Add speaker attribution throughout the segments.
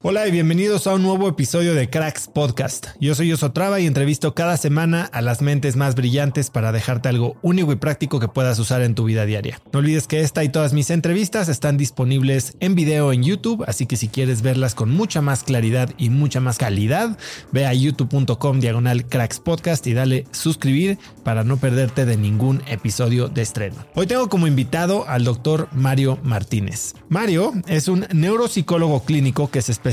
Speaker 1: Hola y bienvenidos a un nuevo episodio de Cracks Podcast. Yo soy Osotrava y entrevisto cada semana a las mentes más brillantes para dejarte algo único y práctico que puedas usar en tu vida diaria. No olvides que esta y todas mis entrevistas están disponibles en video en YouTube, así que si quieres verlas con mucha más claridad y mucha más calidad, ve a youtube.com diagonal Cracks Podcast y dale suscribir para no perderte de ningún episodio de estreno. Hoy tengo como invitado al doctor Mario Martínez. Mario es un neuropsicólogo clínico que se especializa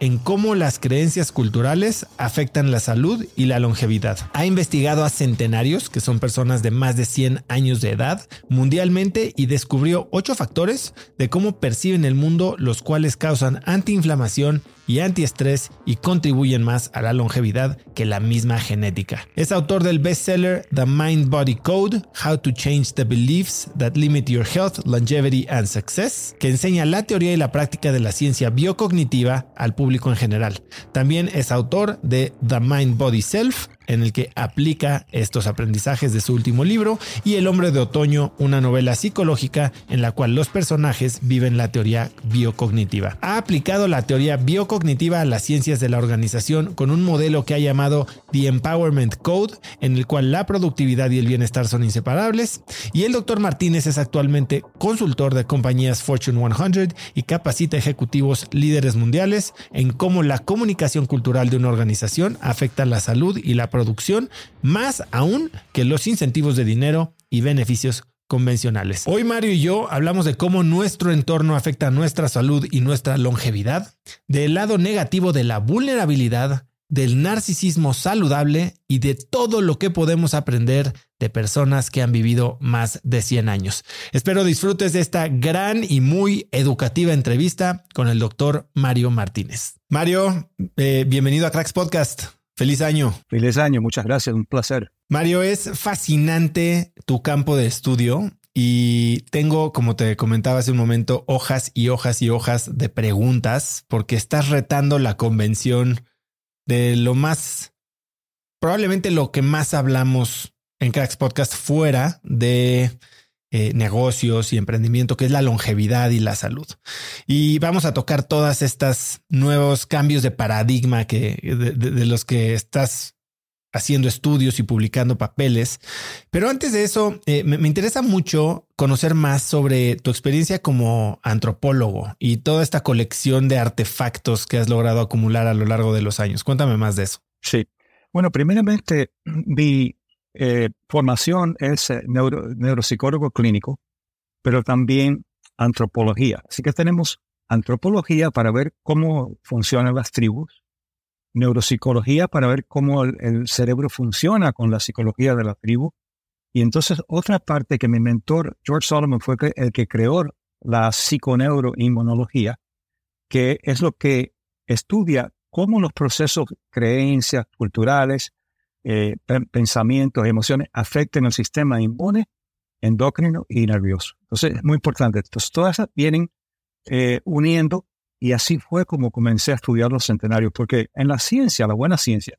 Speaker 1: en cómo las creencias culturales afectan la salud y la longevidad. Ha investigado a centenarios, que son personas de más de 100 años de edad, mundialmente y descubrió ocho factores de cómo perciben el mundo, los cuales causan antiinflamación, y antiestrés y contribuyen más a la longevidad que la misma genética. Es autor del bestseller The Mind Body Code, How to Change the Beliefs That Limit Your Health, Longevity and Success, que enseña la teoría y la práctica de la ciencia biocognitiva al público en general. También es autor de The Mind Body Self, en el que aplica estos aprendizajes de su último libro, y El hombre de otoño, una novela psicológica en la cual los personajes viven la teoría biocognitiva. Ha aplicado la teoría biocognitiva a las ciencias de la organización con un modelo que ha llamado The Empowerment Code, en el cual la productividad y el bienestar son inseparables, y el doctor Martínez es actualmente consultor de compañías Fortune 100 y capacita ejecutivos líderes mundiales en cómo la comunicación cultural de una organización afecta la salud y la producción, más aún que los incentivos de dinero y beneficios convencionales. Hoy Mario y yo hablamos de cómo nuestro entorno afecta nuestra salud y nuestra longevidad, del lado negativo de la vulnerabilidad, del narcisismo saludable y de todo lo que podemos aprender de personas que han vivido más de 100 años. Espero disfrutes de esta gran y muy educativa entrevista con el doctor Mario Martínez. Mario, eh, bienvenido a Cracks Podcast. Feliz año.
Speaker 2: Feliz año, muchas gracias, un placer.
Speaker 1: Mario, es fascinante tu campo de estudio y tengo, como te comentaba hace un momento, hojas y hojas y hojas de preguntas porque estás retando la convención de lo más, probablemente lo que más hablamos en Cracks Podcast fuera de eh, negocios y emprendimiento, que es la longevidad y la salud. Y vamos a tocar todas estas nuevos cambios de paradigma que de, los que estás haciendo estudios y publicando papeles. Pero antes de eso, eh, me, interesa mucho conocer más sobre tu experiencia como antropólogo y toda esta colección de artefactos que has logrado acumular a lo largo de los años. Cuéntame más de eso.
Speaker 2: Sí. Bueno, primeramente vi eh, formación es eh, neuropsicólogo clínico, pero también antropología. Así que tenemos antropología para ver cómo funcionan las tribus, neuropsicología para ver cómo el, cerebro funciona con la psicología de la tribu. Y entonces otra parte que mi mentor George Solomon fue el que creó la psiconeuroinmunología, que es lo que estudia cómo los procesos, creencias culturales, eh, pensamientos, emociones afectan el sistema inmune, endocrino y nervioso. Entonces es muy importante. Entonces todas esas vienen eh, uniendo y así fue como comencé a estudiar los centenarios, porque en la ciencia, la buena ciencia,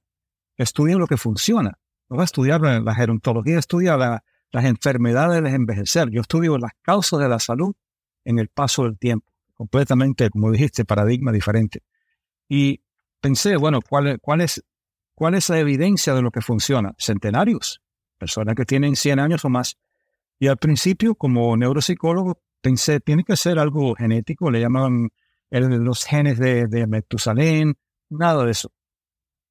Speaker 2: estudia lo que funciona. No va a estudiar la gerontología, estudia las enfermedades de envejecer. Yo estudio las causas de la salud en el paso del tiempo. Completamente, como dijiste, paradigma diferente. Y pensé, bueno, ¿cuál, cuál, es, ¿cuál es la evidencia de lo que funciona? Centenarios, personas que tienen 100 años o más. Y al principio, como neuropsicólogo, pensé, tiene que ser algo genético, le llamaban los genes de, de Metusalén, nada de eso.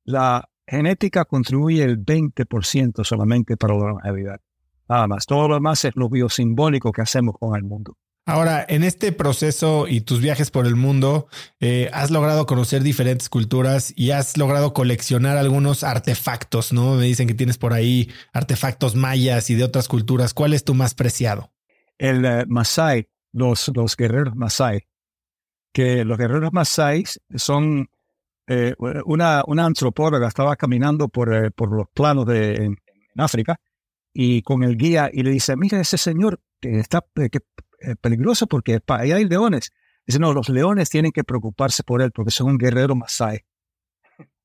Speaker 2: La genética contribuye el 20% solamente para la longevidad. Nada más. Todo lo demás es lo biosimbólico que hacemos con el mundo.
Speaker 1: Ahora, en este proceso y tus viajes por el mundo, eh, has logrado conocer diferentes culturas y has logrado coleccionar algunos artefactos, ¿no? Me dicen que tienes por ahí artefactos mayas y de otras culturas. ¿Cuál es tu más preciado?
Speaker 2: El uh, Masai, los, los guerreros Masai que los guerreros Masáis son eh, una, una antropóloga estaba caminando por, eh, por los planos de en, África y con el guía y le dice, mira ese señor que está que, peligroso porque ahí hay leones. Dice, no, los leones tienen que preocuparse por él porque son un guerrero Masai.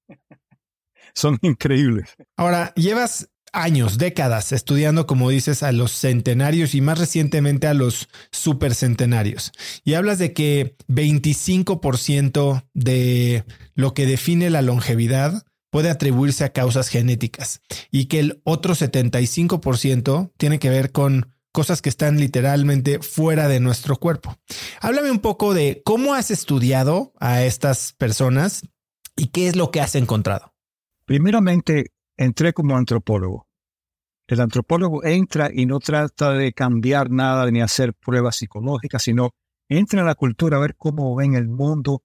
Speaker 2: son increíbles.
Speaker 1: Ahora, llevas años, décadas estudiando, como dices, a los centenarios y más recientemente a los supercentenarios. Y hablas de que 25% de lo que define la longevidad puede atribuirse a causas genéticas y que el otro 75% tiene que ver con cosas que están literalmente fuera de nuestro cuerpo. Háblame un poco de cómo has estudiado a estas personas y qué es lo que has encontrado.
Speaker 2: Primeramente, entré como antropólogo. El antropólogo entra y no trata de cambiar nada ni hacer pruebas psicológicas, sino entra en la cultura a ver cómo ven el mundo,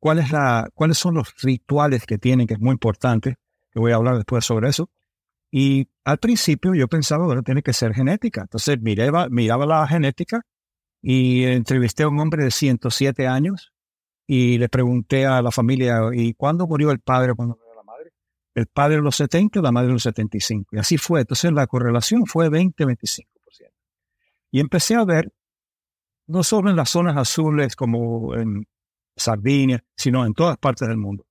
Speaker 2: la, cuáles son los rituales que tienen, que es muy importante, que voy a hablar después sobre eso. Y al principio yo pensaba, bueno, tiene que ser genética. Entonces miraba, miraba la genética y entrevisté a un hombre de 107 años y le pregunté a la familia, ¿y cuándo murió el padre? ¿Cuándo el padre de los 70 y la madre de los 75. Y así fue. Entonces la correlación fue 20-25%. Y empecé a ver, no solo en las zonas azules como en Sardinia, sino en todas partes del mundo.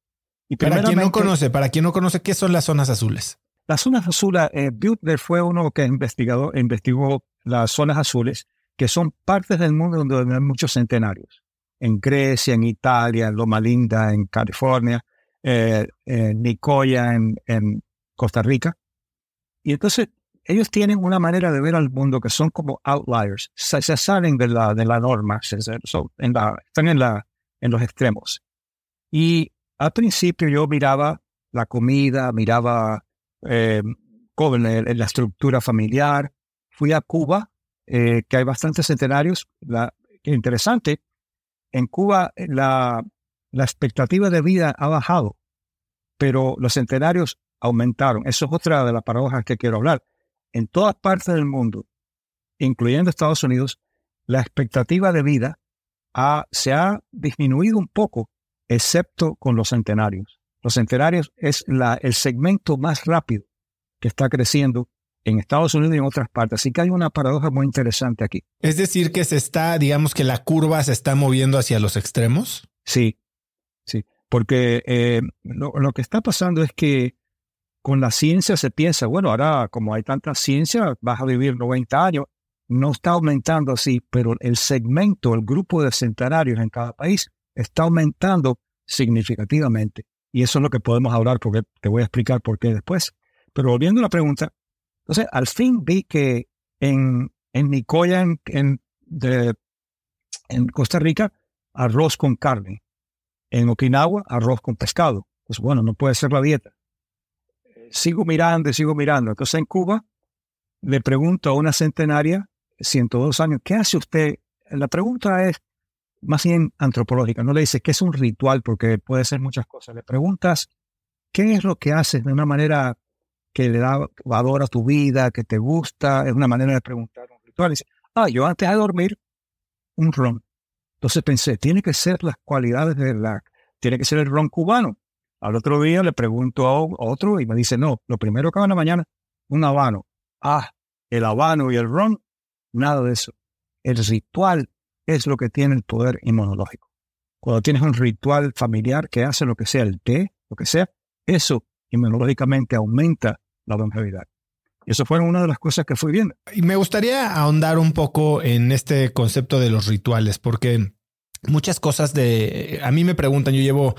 Speaker 1: Y para quien no conoce, para quien no conoce, ¿qué son las zonas azules?
Speaker 2: Las zonas azules, eh, Butler fue uno que investigó, investigó las zonas azules, que son partes del mundo donde hay muchos centenarios. En Grecia, en Italia, en Loma Linda, en California, eh, en Nicoya, en, Costa Rica. Y entonces ellos tienen una manera de ver al mundo que son como outliers, se, salen de la, de la norma, en la, están en, la, en los extremos. Y al principio yo miraba la comida, miraba eh, la, estructura familiar. Fui a Cuba, eh, que hay bastantes centenarios. Interesante, en Cuba la, la expectativa de vida ha bajado, pero los centenarios aumentaron. Eso es otra de las paradojas que quiero hablar. En todas partes del mundo, incluyendo Estados Unidos, la expectativa de vida se ha disminuido un poco, excepto con los centenarios. Los centenarios es la, el segmento más rápido que está creciendo en Estados Unidos y en otras partes. Así que hay una paradoja muy interesante aquí.
Speaker 1: Es decir, que se está, digamos que la curva se está moviendo hacia los extremos.
Speaker 2: Sí, Sí, porque eh, lo, que está pasando es que con la ciencia se piensa, bueno, ahora como hay tanta ciencia, vas a vivir 90 años. No está aumentando así, pero el segmento, el grupo de centenarios en cada país está aumentando significativamente. Y eso es lo que podemos hablar, porque te voy a explicar por qué después. Pero volviendo a la pregunta, entonces al fin vi que en, en Nicoya, en, de, en Costa Rica, arroz con carne. En Okinawa, arroz con pescado. Pues bueno, no puede ser la dieta. Sigo mirando y sigo mirando. Entonces en Cuba le pregunto a una centenaria, 102 años, ¿qué hace usted? La pregunta es, más bien antropológica. No le dices qué es un ritual, porque puede ser muchas cosas. Le preguntas qué es lo que haces de una manera que le da valor a tu vida, que te gusta. Es una manera de preguntar un ritual. dice, ah, yo antes de dormir, un ron. Entonces pensé, tiene que ser las cualidades de la, tiene que ser el ron cubano. Al otro día le pregunto a otro y me dice, no, lo primero que hago en la mañana, un habano. Ah, el habano y el ron, nada de eso. El ritual es lo que tiene el poder inmunológico. Cuando tienes un ritual familiar que hace lo que sea, el té, lo que sea, eso inmunológicamente aumenta la longevidad. Y eso fue una de las cosas que fui viendo.
Speaker 1: Y me gustaría ahondar un poco en este concepto de los rituales, porque muchas cosas de... A mí me preguntan, yo llevo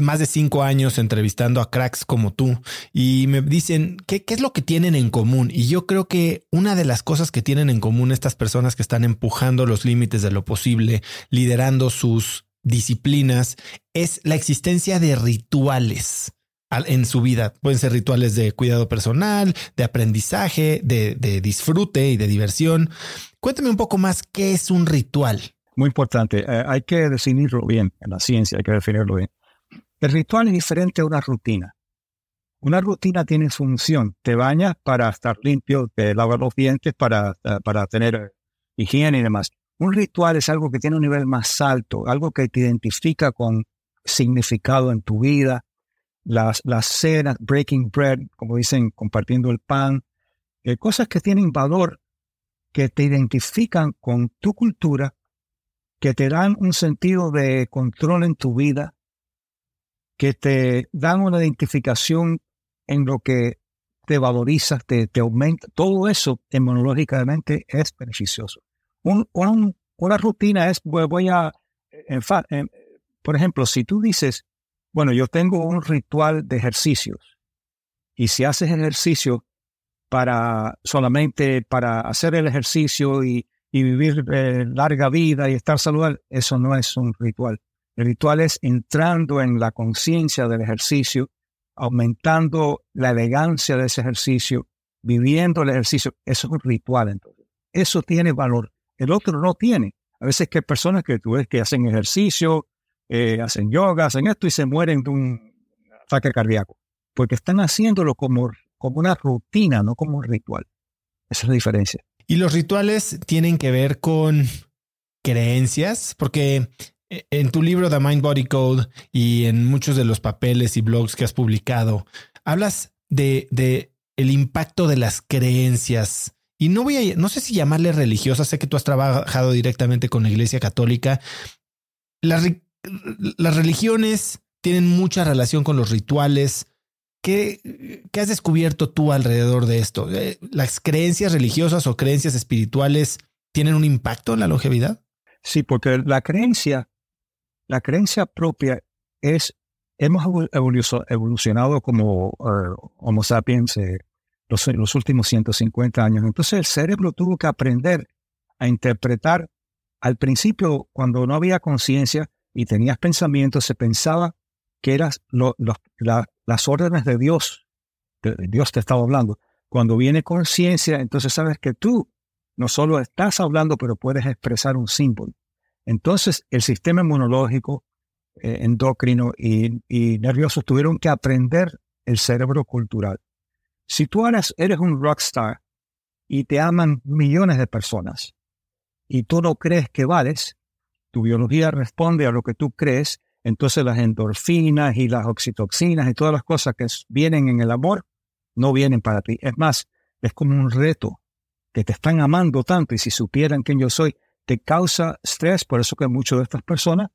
Speaker 1: más de cinco años entrevistando a cracks como tú y me dicen ¿qué, qué es lo que tienen en común. Y yo creo que una de las cosas que tienen en común estas personas que están empujando los límites de lo posible, liderando sus disciplinas, es la existencia de rituales en su vida. Pueden ser rituales de cuidado personal, de aprendizaje, de, de disfrute y de diversión. Cuéntame un poco más qué es un ritual.
Speaker 2: Muy importante. Eh, hay que definirlo bien en la ciencia, hay que definirlo bien. El ritual es diferente a una rutina. Una rutina tiene función. Te bañas para estar limpio, te lavas los dientes para, eh, para tener eh, higiene y demás. Un ritual es algo que tiene un nivel más alto, algo que te identifica con significado en tu vida. Las, las cenas, breaking bread, como dicen, compartiendo el pan, eh, cosas que tienen valor, que te identifican con tu cultura, que te dan un sentido de control en tu vida, que te dan una identificación en lo que te valoriza, te, te aumenta. Todo eso inmunológicamente es beneficioso. una rutina es, voy a, por ejemplo, si tú dices, bueno, yo tengo un ritual de ejercicios y si haces ejercicio para solamente para hacer el ejercicio y, vivir eh, larga vida y estar saludable, eso no es un ritual. El ritual es entrando en la conciencia del ejercicio, aumentando la elegancia de ese ejercicio, viviendo el ejercicio. Eso es un ritual entonces. Eso tiene valor. El otro no tiene. A veces que hay personas que tú ves que hacen ejercicio, eh, hacen yoga, hacen esto y se mueren de un ataque cardíaco. Porque están haciéndolo como, como una rutina, no como un ritual. Esa es la diferencia.
Speaker 1: Y los rituales tienen que ver con creencias, porque en tu libro The Mind Body Code y en muchos de los papeles y blogs que has publicado, hablas de, el impacto de las creencias. Y no voy a, no sé si llamarle religiosa, sé que tú has trabajado directamente con la Iglesia Católica. Las, las religiones tienen mucha relación con los rituales. ¿Qué, ¿Qué, has descubierto tú alrededor de esto? Eh, ¿Las creencias religiosas o creencias espirituales tienen un impacto en la longevidad?
Speaker 2: Sí, porque la creencia la creencia propia es, hemos evolucionado como uh, Homo sapiens eh, los, los últimos 150 años. Entonces el cerebro tuvo que aprender a interpretar. Al principio, cuando no había conciencia y tenías pensamientos, se pensaba que eran las órdenes de Dios. Dios te estaba hablando. Cuando viene conciencia, entonces sabes que tú no solo estás hablando, pero puedes expresar un símbolo. Entonces, el sistema inmunológico, eh, endocrino y, nervioso tuvieron que aprender el cerebro cultural. Si tú eres, eres un rockstar y te aman millones de personas y tú no crees que vales, tu biología responde a lo que tú crees, entonces las endorfinas y las oxitoxinas y todas las cosas que vienen en el amor no vienen para ti. Es más, es como un reto que te están amando tanto y si supieran quién yo soy, te causa estrés, por eso que muchas de estas personas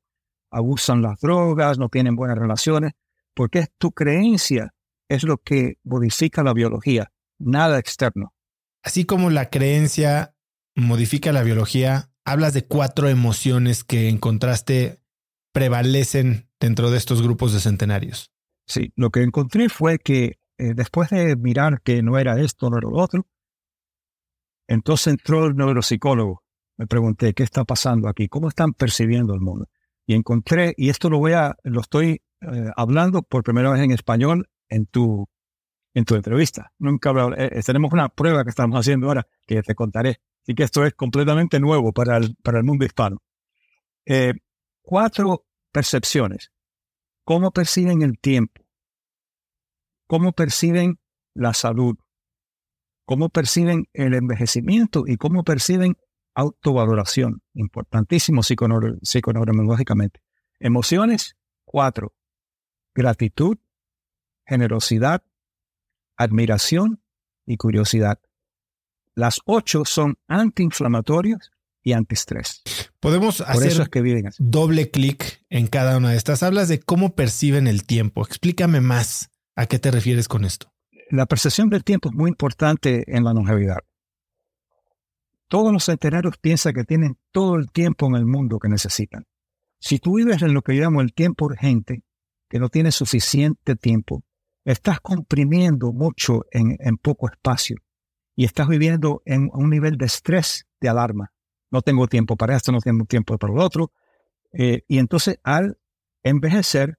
Speaker 2: abusan las drogas, no tienen buenas relaciones, porque es tu creencia, es lo que modifica la biología, nada externo.
Speaker 1: Así como la creencia modifica la biología, hablas de cuatro emociones que encontraste prevalecen dentro de estos grupos de centenarios.
Speaker 2: Sí, lo que encontré fue que eh, después de mirar que no era esto, no era lo otro, entonces entró el neuropsicólogo me pregunté, ¿qué está pasando aquí? ¿Cómo están percibiendo el mundo? Y encontré, y esto lo voy a, lo estoy eh, hablando por primera vez en español en tu, en tu entrevista. Nunca eh, eh, tenemos una prueba que estamos haciendo ahora que te contaré. Así que esto es completamente nuevo para el, para el mundo hispano. cuatro percepciones. ¿Cómo perciben el tiempo? ¿Cómo perciben la salud? ¿Cómo perciben el envejecimiento? ¿Y cómo perciben autovaloración? Importantísimo psiconeurológicamente. Emociones, cuatro. Gratitud, generosidad, admiración y curiosidad. Las ocho son antiinflamatorios y antiestrés.
Speaker 1: Podemos hacer doble clic en cada una de estas. Hablas de cómo perciben el tiempo. Explícame más. ¿A qué te refieres con esto?
Speaker 2: La percepción del tiempo es muy importante en la longevidad. Todos los centenarios piensan que tienen todo el tiempo en el mundo que necesitan. Si tú vives en lo que llamo el tiempo urgente, que no tienes suficiente tiempo, estás comprimiendo mucho en, en poco espacio y estás viviendo en un nivel de estrés, de alarma no tengo tiempo para esto, no tengo tiempo para lo otro. Eh, y entonces al envejecer,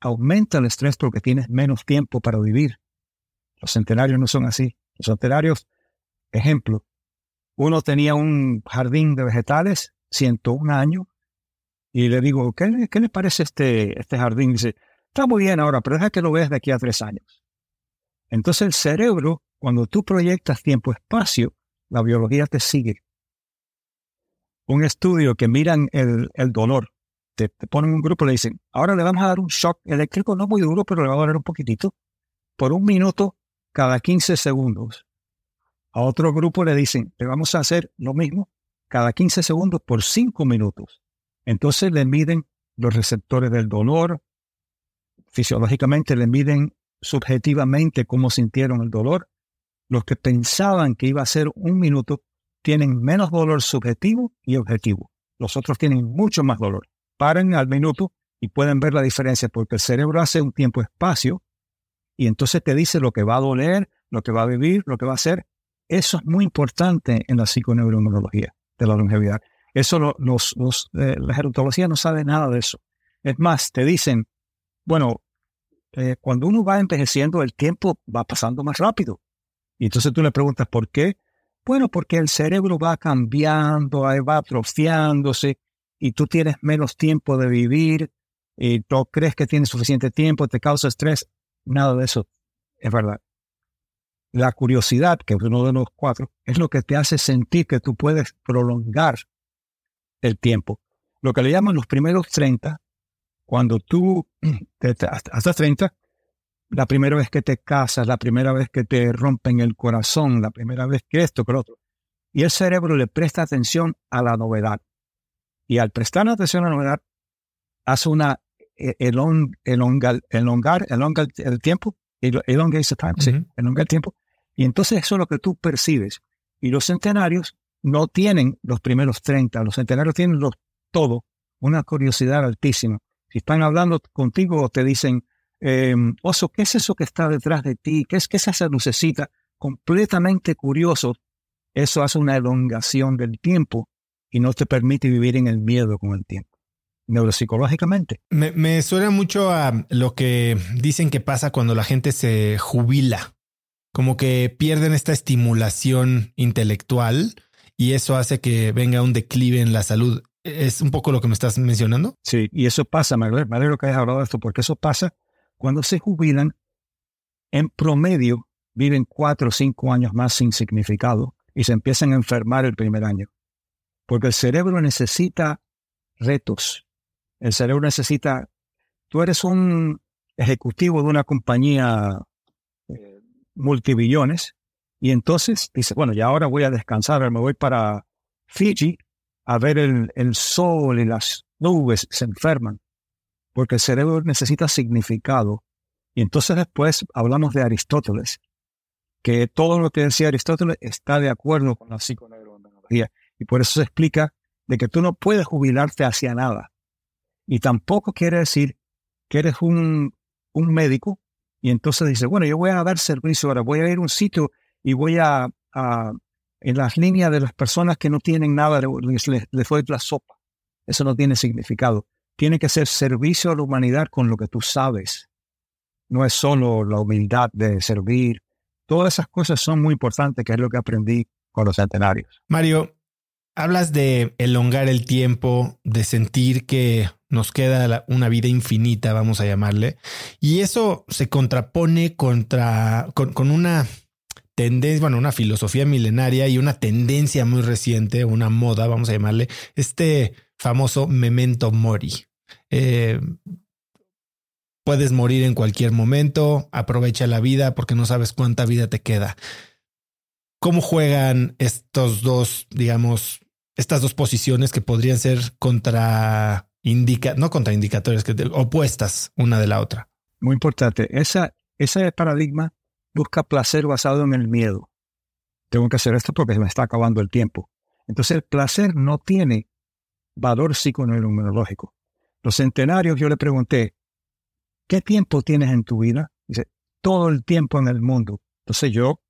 Speaker 2: aumenta el estrés porque tienes menos tiempo para vivir. Los centenarios no son así. Los centenarios, ejemplo, uno tenía un jardín de vegetales, 101 años, y le digo, ¿qué, qué le parece este, este jardín? dice, está muy bien ahora, pero deja que lo veas de aquí a tres años. Entonces el cerebro, cuando tú proyectas tiempo-espacio, la biología te sigue un estudio que miran el, dolor. Te, ponen un grupo y le dicen, ahora le vamos a dar un shock eléctrico, no muy duro, pero le va a doler un poquitito, por un minuto cada 15 segundos. A otro grupo le dicen, le vamos a hacer lo mismo cada 15 segundos por 5 minutos. Entonces le miden los receptores del dolor, fisiológicamente le miden subjetivamente cómo sintieron el dolor. Los que pensaban que iba a ser un minuto tienen menos dolor subjetivo y objetivo. Los otros tienen mucho más dolor. Paren al minuto y pueden ver la diferencia porque el cerebro hace un tiempo-espacio y entonces te dice lo que va a doler, lo que va a vivir, lo que va a hacer. Eso es muy importante en la psiconeuroinmunología de la longevidad. Eso los, los, eh, la gerontología no sabe nada de eso. Es más, te dicen, bueno, eh, cuando uno va envejeciendo, el tiempo va pasando más rápido. Y entonces tú le preguntas, ¿por qué? Bueno, porque el cerebro va cambiando, va atrofiándose y tú tienes menos tiempo de vivir y tú crees que tienes suficiente tiempo, te causa estrés. Nada de eso es verdad. La curiosidad, que es uno de los cuatro, es lo que te hace sentir que tú puedes prolongar el tiempo. Lo que le llaman los primeros 30, cuando tú, hasta 30, la primera vez que te casas, la primera vez que te rompen el corazón, la primera vez que esto, que lo otro. Y el cerebro le presta atención a la novedad. Y al prestar atención a la novedad, hace una eh, elong, elongar, elongar, elongar el tiempo, elongate the time, sí, elongar el tiempo. Y entonces eso es lo que tú percibes. Y los centenarios no tienen los primeros 30, los centenarios tienen todo, una curiosidad altísima. Si están hablando contigo, te dicen, eh, oso, ¿qué es eso que está detrás de ti? ¿Qué es, qué es esa lucecita? Completamente curioso. Eso hace una elongación del tiempo y no te permite vivir en el miedo con el tiempo. Neuropsicológicamente.
Speaker 1: Me, me suena mucho a lo que dicen que pasa cuando la gente se jubila. Como que pierden esta estimulación intelectual y eso hace que venga un declive en la salud. ¿Es un poco lo que me estás mencionando?
Speaker 2: Sí, y eso pasa, me alegro que hayas hablado de esto, porque eso pasa cuando se jubilan, en promedio viven cuatro o cinco años más sin significado y se empiezan a enfermar el primer año. Porque el cerebro necesita retos. El cerebro necesita... Tú eres un ejecutivo de una compañía multibillones y entonces dice, bueno, ya ahora voy a descansar, me voy para Fiji a ver el, el sol y las nubes, se enferman porque el cerebro necesita significado. Y entonces después hablamos de Aristóteles, que todo lo que decía Aristóteles está de acuerdo con la psiconeuroinmunología. Y por eso se explica de que tú no puedes jubilarte hacia nada. Y tampoco quiere decir que eres un, un médico y entonces dice, bueno, yo voy a dar servicio ahora, voy a ir a un sitio y voy a, a en las líneas de las personas que no tienen nada, les, les, les doy la sopa. Eso no tiene significado tiene que ser servicio a la humanidad con lo que tú sabes. No es solo la humildad de servir. Todas esas cosas son muy importantes, que es lo que aprendí con los centenarios.
Speaker 1: Mario, hablas de elongar el tiempo, de sentir que nos queda una vida infinita, vamos a llamarle, y eso se contrapone contra con, una tendencia, bueno, una filosofía milenaria y una tendencia muy reciente, una moda, vamos a llamarle, este famoso memento mori. Eh, puedes morir en cualquier momento, aprovecha la vida porque no sabes cuánta vida te queda. ¿Cómo juegan estos dos, digamos, estas dos posiciones que podrían ser contra indica, no contraindicatorias, que opuestas una de la otra?
Speaker 2: Muy importante. Esa, ese paradigma busca placer basado en el miedo. Tengo que hacer esto porque me está acabando el tiempo. Entonces el placer no tiene valor psiconeuroinmunológico. Los centenarios, yo le pregunté, ¿qué tiempo tienes en tu vida? Dice, todo el tiempo en el mundo. Entonces yo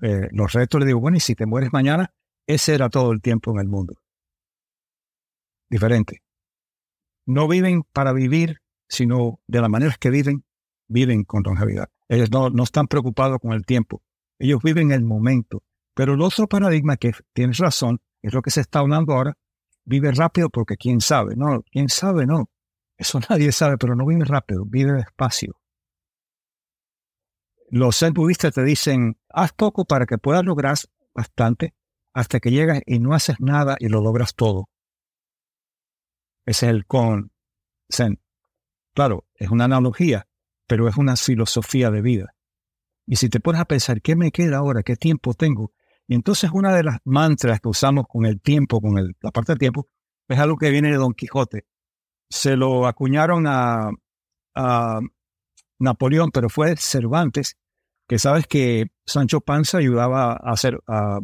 Speaker 2: eh, los retos le digo, bueno, y si te mueres mañana, ese era todo el tiempo en el mundo. Diferente. No viven para vivir, sino de la manera que viven, viven con longevidad. Ellos no, no están preocupados con el tiempo. Ellos viven el momento. Pero el otro paradigma que tienes razón, es lo que se está hablando ahora, vive rápido porque quién sabe. No, quién sabe, no. Eso nadie sabe, pero no vive rápido, vive despacio. Los zen budistas te dicen, haz poco para que puedas lograr bastante hasta que llegas y no haces nada y lo logras todo. Ese es el con zen. Claro, es una analogía, pero es una filosofía de vida. Y si te pones a pensar, ¿qué me queda ahora? ¿Qué tiempo tengo? Y entonces una de las mantras que usamos con el tiempo, con la parte del tiempo, es algo que viene de Don Quijote. Se lo acuñaron a, a Napoleón, pero fue Cervantes, que sabes que Sancho Panza ayudaba a hacer a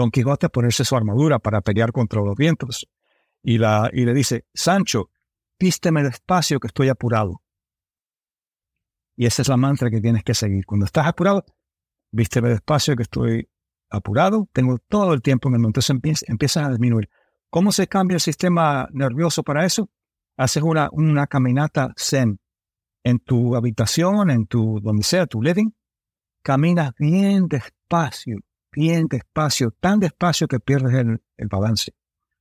Speaker 2: Don Quijote a ponerse su armadura para pelear contra los vientos. Y, le dice, Sancho, vísteme despacio que estoy apurado. Y esa es la mantra que tienes que seguir. Cuando estás apurado, vísteme despacio que estoy apurado, tengo todo el tiempo en el mundo. Entonces empiezas a disminuir. ¿Cómo se cambia el sistema nervioso para eso? Haces una, una caminata zen en tu habitación, en tu, donde sea, tu living, caminas bien despacio, bien despacio, tan despacio que pierdes el, balance.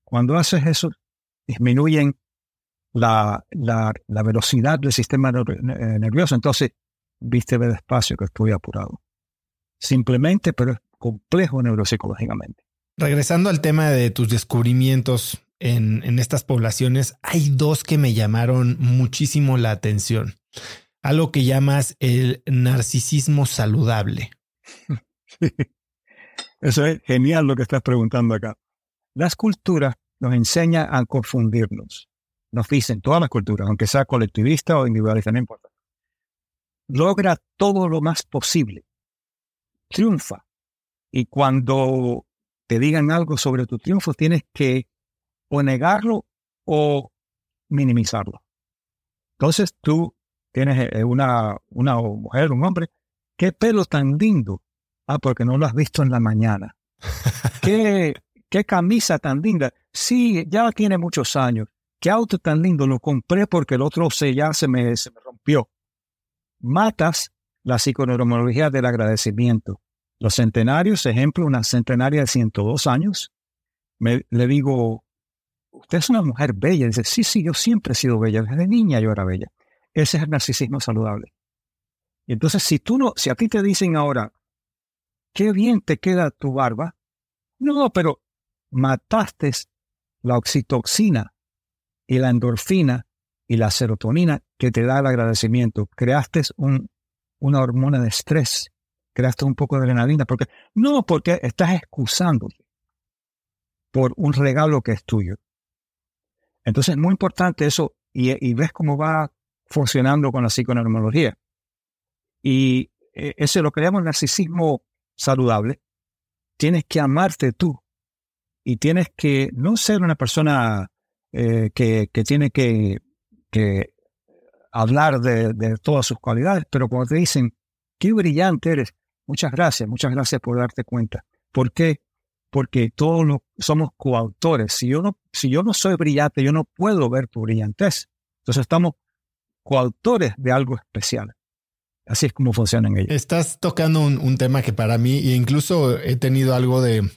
Speaker 2: Cuando haces eso, disminuyen la, la, velocidad del sistema eh, nervioso. Entonces, viste despacio que estoy apurado. Simplemente, pero es complejo neuropsicológicamente.
Speaker 1: Regresando al tema de tus descubrimientos en, en estas poblaciones, hay dos que me llamaron muchísimo la atención algo que llamas el narcisismo saludable.
Speaker 2: Eso es genial lo que estás preguntando acá. Las culturas nos enseñan a confundirnos. Nos dicen, todas las culturas, aunque sea colectivista o individualista, no importa. Logra todo lo más posible. Triunfa. Y cuando te digan algo sobre tu triunfo, tienes que o negarlo o minimizarlo. Entonces tú tienes eh, una, una mujer, un hombre, qué pelo tan lindo. Ah, porque no lo has visto en la mañana. ¿Qué, qué camisa tan linda. Sí, ya tiene muchos años. Qué auto tan lindo. Lo compré porque el otro se, ya se me, se me rompió. Matas la psiconeuromología del agradecimiento. Los centenarios, ejemplo, una centenaria de 102 años, me, le digo, usted es una mujer bella. Dice, sí, sí, yo siempre he sido bella. Desde niña yo era bella. Ese es el narcisismo saludable. Y entonces, si tú no, si a ti te dicen ahora, qué bien te queda tu barba, no, pero mataste la oxitoxina y la endorfina y la serotonina que te da el agradecimiento. Creaste un, una hormona de estrés, creaste un poco de adrenalina, porque no, porque estás excusándote por un regalo que es tuyo. Entonces es muy importante eso y, ves cómo va funcionando con la psiconeurología. Y eh, ese lo que narcisismo saludable. Tienes que amarte tú y tienes que no ser una persona eh, que, tiene que, hablar de, todas sus cualidades, pero cuando te dicen, qué brillante eres, muchas gracias, muchas gracias por darte cuenta. ¿Por qué? Porque todos somos coautores. Si yo, no, si yo no soy brillante, yo no puedo ver tu brillantez. Entonces estamos coautores de algo especial. Así es como funcionan ellos.
Speaker 1: Estás tocando un, tema que para mí, e incluso he tenido algo de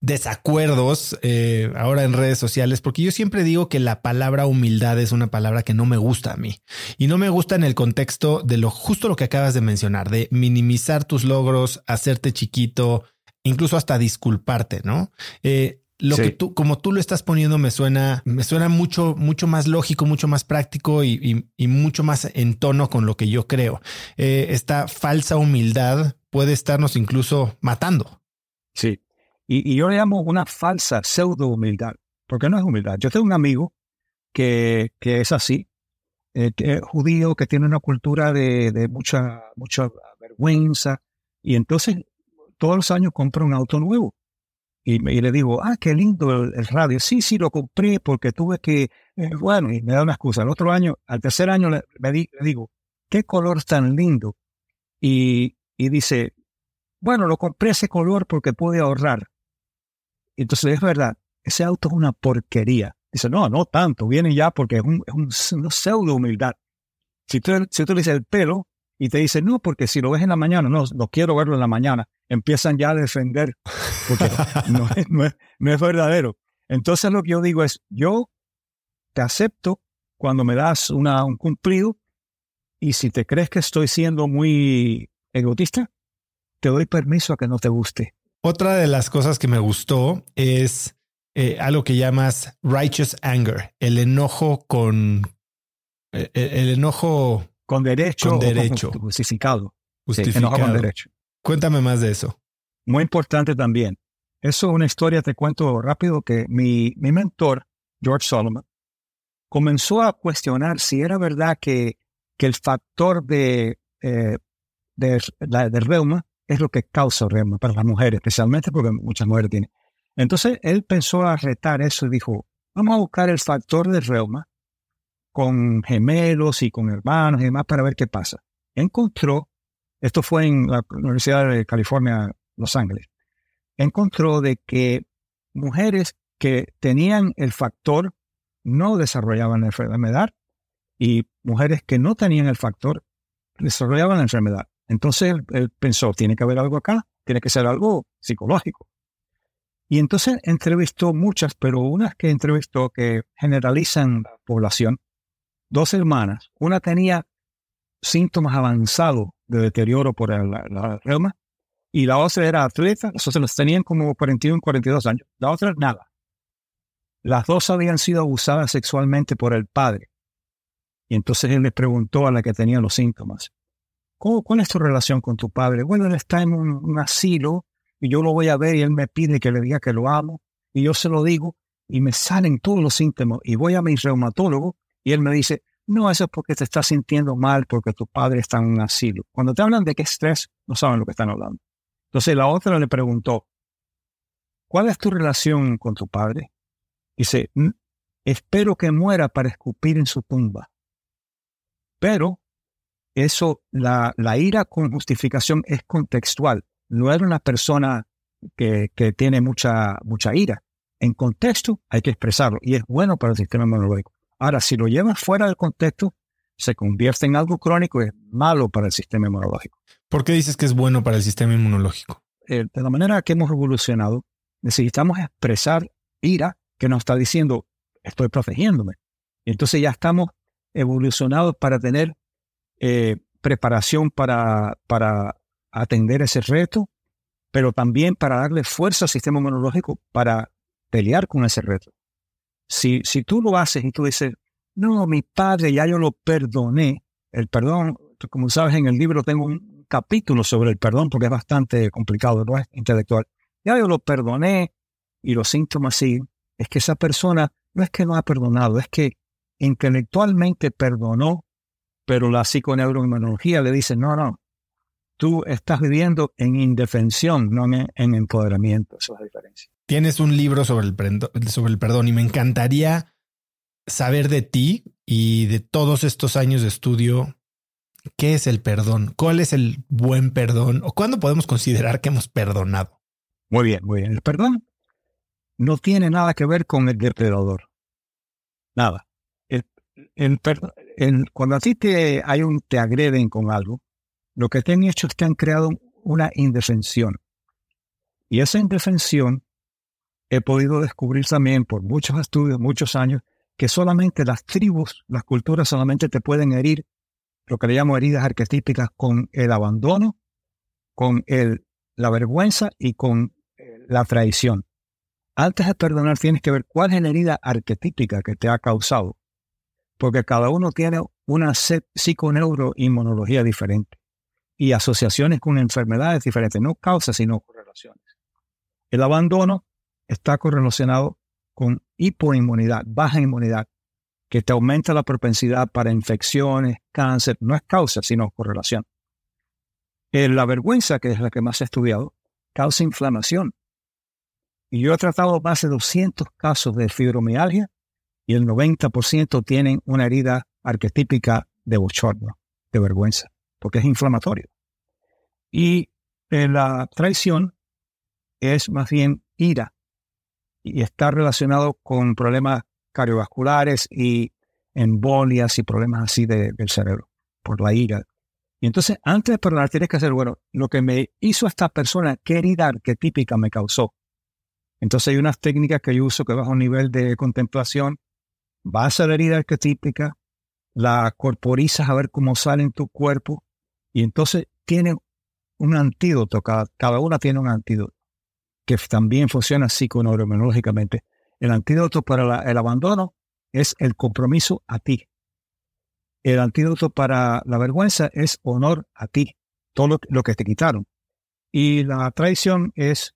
Speaker 1: desacuerdos eh, ahora en redes sociales, porque yo siempre digo que la palabra humildad es una palabra que no me gusta a mí y no me gusta en el contexto de lo justo lo que acabas de mencionar, de minimizar tus logros, hacerte chiquito, incluso hasta disculparte, ¿no? Eh, lo que tú, como tú lo estás poniendo, me suena, me suena mucho, mucho más lógico, mucho más práctico y, mucho más en tono con lo que yo creo. Eh, esta falsa humildad puede estarnos incluso matando.
Speaker 2: Sí, y, yo le llamo una falsa pseudo humildad, porque no es humildad. Yo tengo un amigo que, que es así, eh, es judío, que tiene una cultura de, de mucha, mucha vergüenza, y entonces todos los años compra un auto nuevo. Y, le digo, ah, qué lindo el, radio. Sí, sí, lo compré porque tuve que, eh, bueno, y me da una excusa. El otro año, al tercer año, le, le digo, qué color tan lindo. Y, y dice, bueno, lo compré ese color porque pude ahorrar. Entonces es verdad, ese auto es una porquería. Dice, no, no tanto, viene ya porque es, un, es una pseudo humildad. Si tú, si tú le dices el pelo y te dice, no, porque si lo ves en la mañana, no, no quiero verlo en la mañana, empiezan ya a defender, porque no, es, no, es, no es verdadero. Entonces lo que yo digo es, yo te acepto cuando me das una, un cumplido y si te crees que estoy siendo muy egotista, te doy permiso a que no te guste.
Speaker 1: Otra de las cosas que me gustó es eh, algo que llamas righteous anger, el enojo con eh, el, enojo
Speaker 2: con derecho,
Speaker 1: con derecho.
Speaker 2: justificado.
Speaker 1: Justificado. con derecho. Cuéntame más de eso.
Speaker 2: Muy importante también. Eso es una historia, te cuento rápido, que mi, mi mentor, George Solomon, comenzó a cuestionar si era verdad que, que el factor de, de, de reuma es lo que causa reuma para las mujeres, especialmente porque muchas mujeres tienen. Entonces él pensó a retar eso y dijo, vamos a buscar el factor de reuma con gemelos y con hermanos y demás para ver qué pasa. Encontró, esto fue en la Universidad de California, Los Ángeles, encontró de que mujeres que tenían el factor no desarrollaban la enfermedad y mujeres que no tenían el factor desarrollaban la enfermedad. Entonces él, pensó, tiene que haber algo acá, tiene que ser algo psicológico. Y entonces entrevistó muchas, pero unas que entrevistó que generalizan la población, dos hermanas, una tenía síntomas avanzados de deterioro por la, reuma y la otra era atleta, las otras tenían como 41, 42 años, la otra nada. Las dos habían sido abusadas sexualmente por el padre. Y entonces él le preguntó a la que tenía los síntomas, ¿Cuál es tu relación con tu padre? Bueno, él está en un, asilo y yo lo voy a ver y él me pide que le diga que lo amo y yo se lo digo y me salen todos los síntomas y voy a mi reumatólogo y él me dice, no, eso es porque te estás sintiendo mal porque tu padre está en un asilo. Cuando te hablan de qué estrés, no saben lo que están hablando. Entonces la otra le preguntó, ¿cuál es tu relación con tu padre? Dice, espero que muera para escupir en su tumba. Pero eso, la, ira con justificación es contextual. No era una persona que, que tiene mucha, mucha ira. En contexto hay que expresarlo y es bueno para el sistema inmunológico. Ahora, si lo llevas fuera del contexto, se convierte en algo crónico y es malo para el sistema inmunológico.
Speaker 1: ¿Por qué dices que es bueno para el sistema inmunológico?
Speaker 2: Eh, de la manera que hemos evolucionado, necesitamos expresar ira que nos está diciendo, estoy protegiéndome. Y entonces ya estamos evolucionados para tener eh, preparación para, para atender ese reto, pero también para darle fuerza al sistema inmunológico para pelear con ese reto. Si, tú lo haces y tú dices, no, mi padre ya yo lo perdoné, el perdón, como sabes en el libro tengo un capítulo sobre el perdón porque es bastante complicado, no es intelectual. Ya yo lo perdoné y los síntomas siguen. Es que esa persona no es que no ha perdonado, es que intelectualmente perdonó pero la psiconeuroinmunología le dice, no, no, tú estás viviendo en indefensión, no en, empoderamiento. Esa es la diferencia.
Speaker 1: Tienes un libro sobre el, sobre el perdón y me encantaría saber de ti y de todos estos años de estudio, ¿qué es el perdón? ¿Cuál es el buen perdón? ¿O cuándo podemos considerar que hemos perdonado?
Speaker 2: Muy bien, muy bien. El perdón no tiene nada que ver con el depredador. Nada. El, perdón, cuando a ti te, hay un, te agreden con algo, lo que te han hecho es que han creado una indefensión. Y esa indefensión he podido descubrir también por muchos estudios, muchos años, que solamente las tribus, las culturas solamente te pueden herir, lo que le llamo heridas arquetípicas, con el abandono, con el, la vergüenza y con la traición. Antes de perdonar tienes que ver cuál es la herida arquetípica que te ha causado, porque cada uno tiene una psiconeuroinmunología diferente y asociaciones con enfermedades diferentes, no causas sino correlaciones. El abandono está correlacionado con hipoinmunidad, baja inmunidad, que te aumenta la propensidad para infecciones, cáncer, no es causa, sino correlación. Eh, la vergüenza, que es la que más he estudiado, causa inflamación. Y yo he tratado más de 200 casos de fibromialgia y el 90% tienen una herida arquetípica de bochorno, de vergüenza, porque es inflamatorio. Y eh, la traición es más bien ira, y está relacionado con problemas cardiovasculares y embolias y problemas así del cerebro por la ira. Y entonces, antes de perdonar, tienes que hacer, bueno, lo que me hizo esta persona, qué herida típica me causó. Entonces, hay unas técnicas que yo uso que bajo un nivel de contemplación, vas a la herida arquetípica, la corporizas a ver cómo sale en tu cuerpo, y entonces tiene un antídoto, cada, cada una tiene un antídoto que también funciona psiconeuromenológicamente. El antídoto para el abandono es el compromiso a ti. El antídoto para la vergüenza es honor a ti, todo lo, que te quitaron. Y la traición es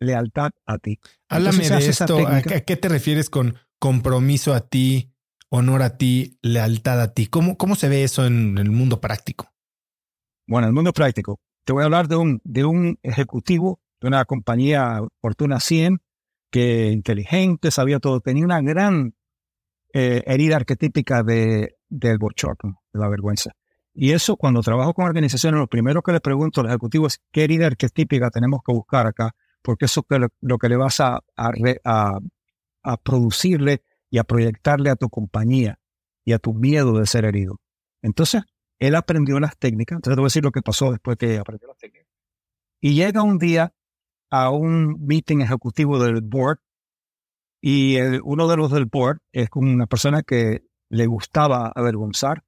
Speaker 2: lealtad a ti.
Speaker 1: Háblame de esto. ¿A qué te refieres con compromiso a ti, honor a ti, lealtad a ti? ¿Cómo, cómo se ve eso en el mundo práctico?
Speaker 2: Bueno, en el mundo práctico, te voy a hablar de un, de un ejecutivo de una compañía Fortuna 100 que inteligente, sabía todo, tenía una gran eh, herida arquetípica de, del bochorno, de la vergüenza. Y eso, cuando trabajo con organizaciones, lo primero que le pregunto a los ejecutivos es qué herida arquetípica tenemos que buscar acá, porque eso es lo, que le vas a, a, a, producirle y a proyectarle a tu compañía y a tu miedo de ser herido. Entonces, él aprendió las técnicas, entonces te voy a decir lo que pasó después que aprendió las técnicas. Y llega un día a un meeting ejecutivo del board y uno de los del board es con una persona que le gustaba avergonzar.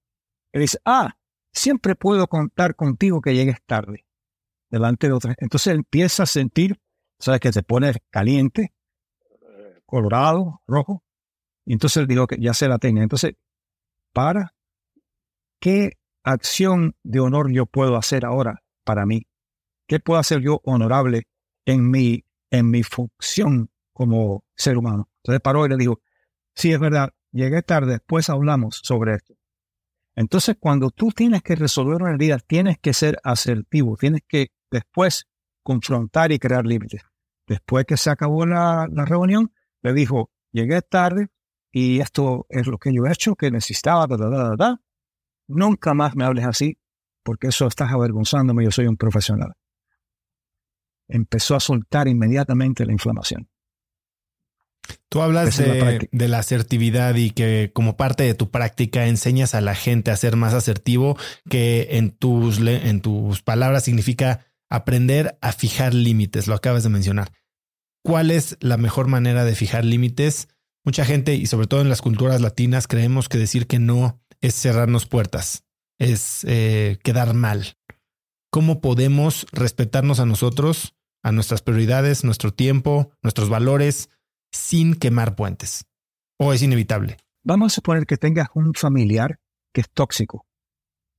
Speaker 2: Él dice, ah, siempre puedo contar contigo que llegues tarde delante de otras. Entonces empieza a sentir, sabes que se pone caliente, colorado, rojo. Y entonces él dijo que ya se la tenga. Entonces, para, ¿qué acción de honor yo puedo hacer ahora para mí? ¿Qué puedo hacer yo honorable en mi, en mi función como ser humano. Entonces paró y le dijo, sí es verdad, llegué tarde, después hablamos sobre esto. Entonces cuando tú tienes que resolver una herida, tienes que ser asertivo, tienes que después confrontar y crear límites. Después que se acabó la, la reunión, le dijo, llegué tarde y esto es lo que yo he hecho, que necesitaba, da, da, da, da. Nunca más me hables así, porque eso estás avergonzándome, yo soy un profesional empezó a soltar inmediatamente la inflamación.
Speaker 1: Tú hablas de, la asertividad y que como parte de tu práctica enseñas a la gente a ser más asertivo, que en tus, en tus palabras significa aprender a fijar límites, lo acabas de mencionar. ¿Cuál es la mejor manera de fijar límites? Mucha gente, y sobre todo en las culturas latinas, creemos que decir que no es cerrarnos puertas, es eh, quedar mal. ¿Cómo podemos respetarnos a nosotros a nuestras prioridades, nuestro tiempo, nuestros valores, sin quemar puentes? ¿O es inevitable?
Speaker 2: Vamos a suponer que tengas un familiar que es tóxico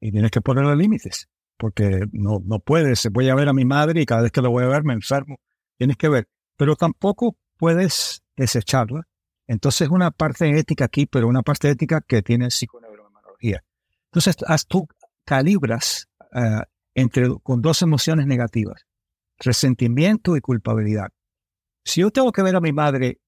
Speaker 2: y tienes que ponerle límites, porque no, no puedes, voy a ver a mi madre y cada vez que lo voy a ver me enfermo. Tienes que ver, pero tampoco puedes desecharla. Entonces, una parte ética aquí, pero una parte ética que tiene psiconeuroinmunología. Entonces, tú calibras eh, entre, con dos emociones negativas resentimiento y culpabilidad. Si yo tengo que ver a mi madre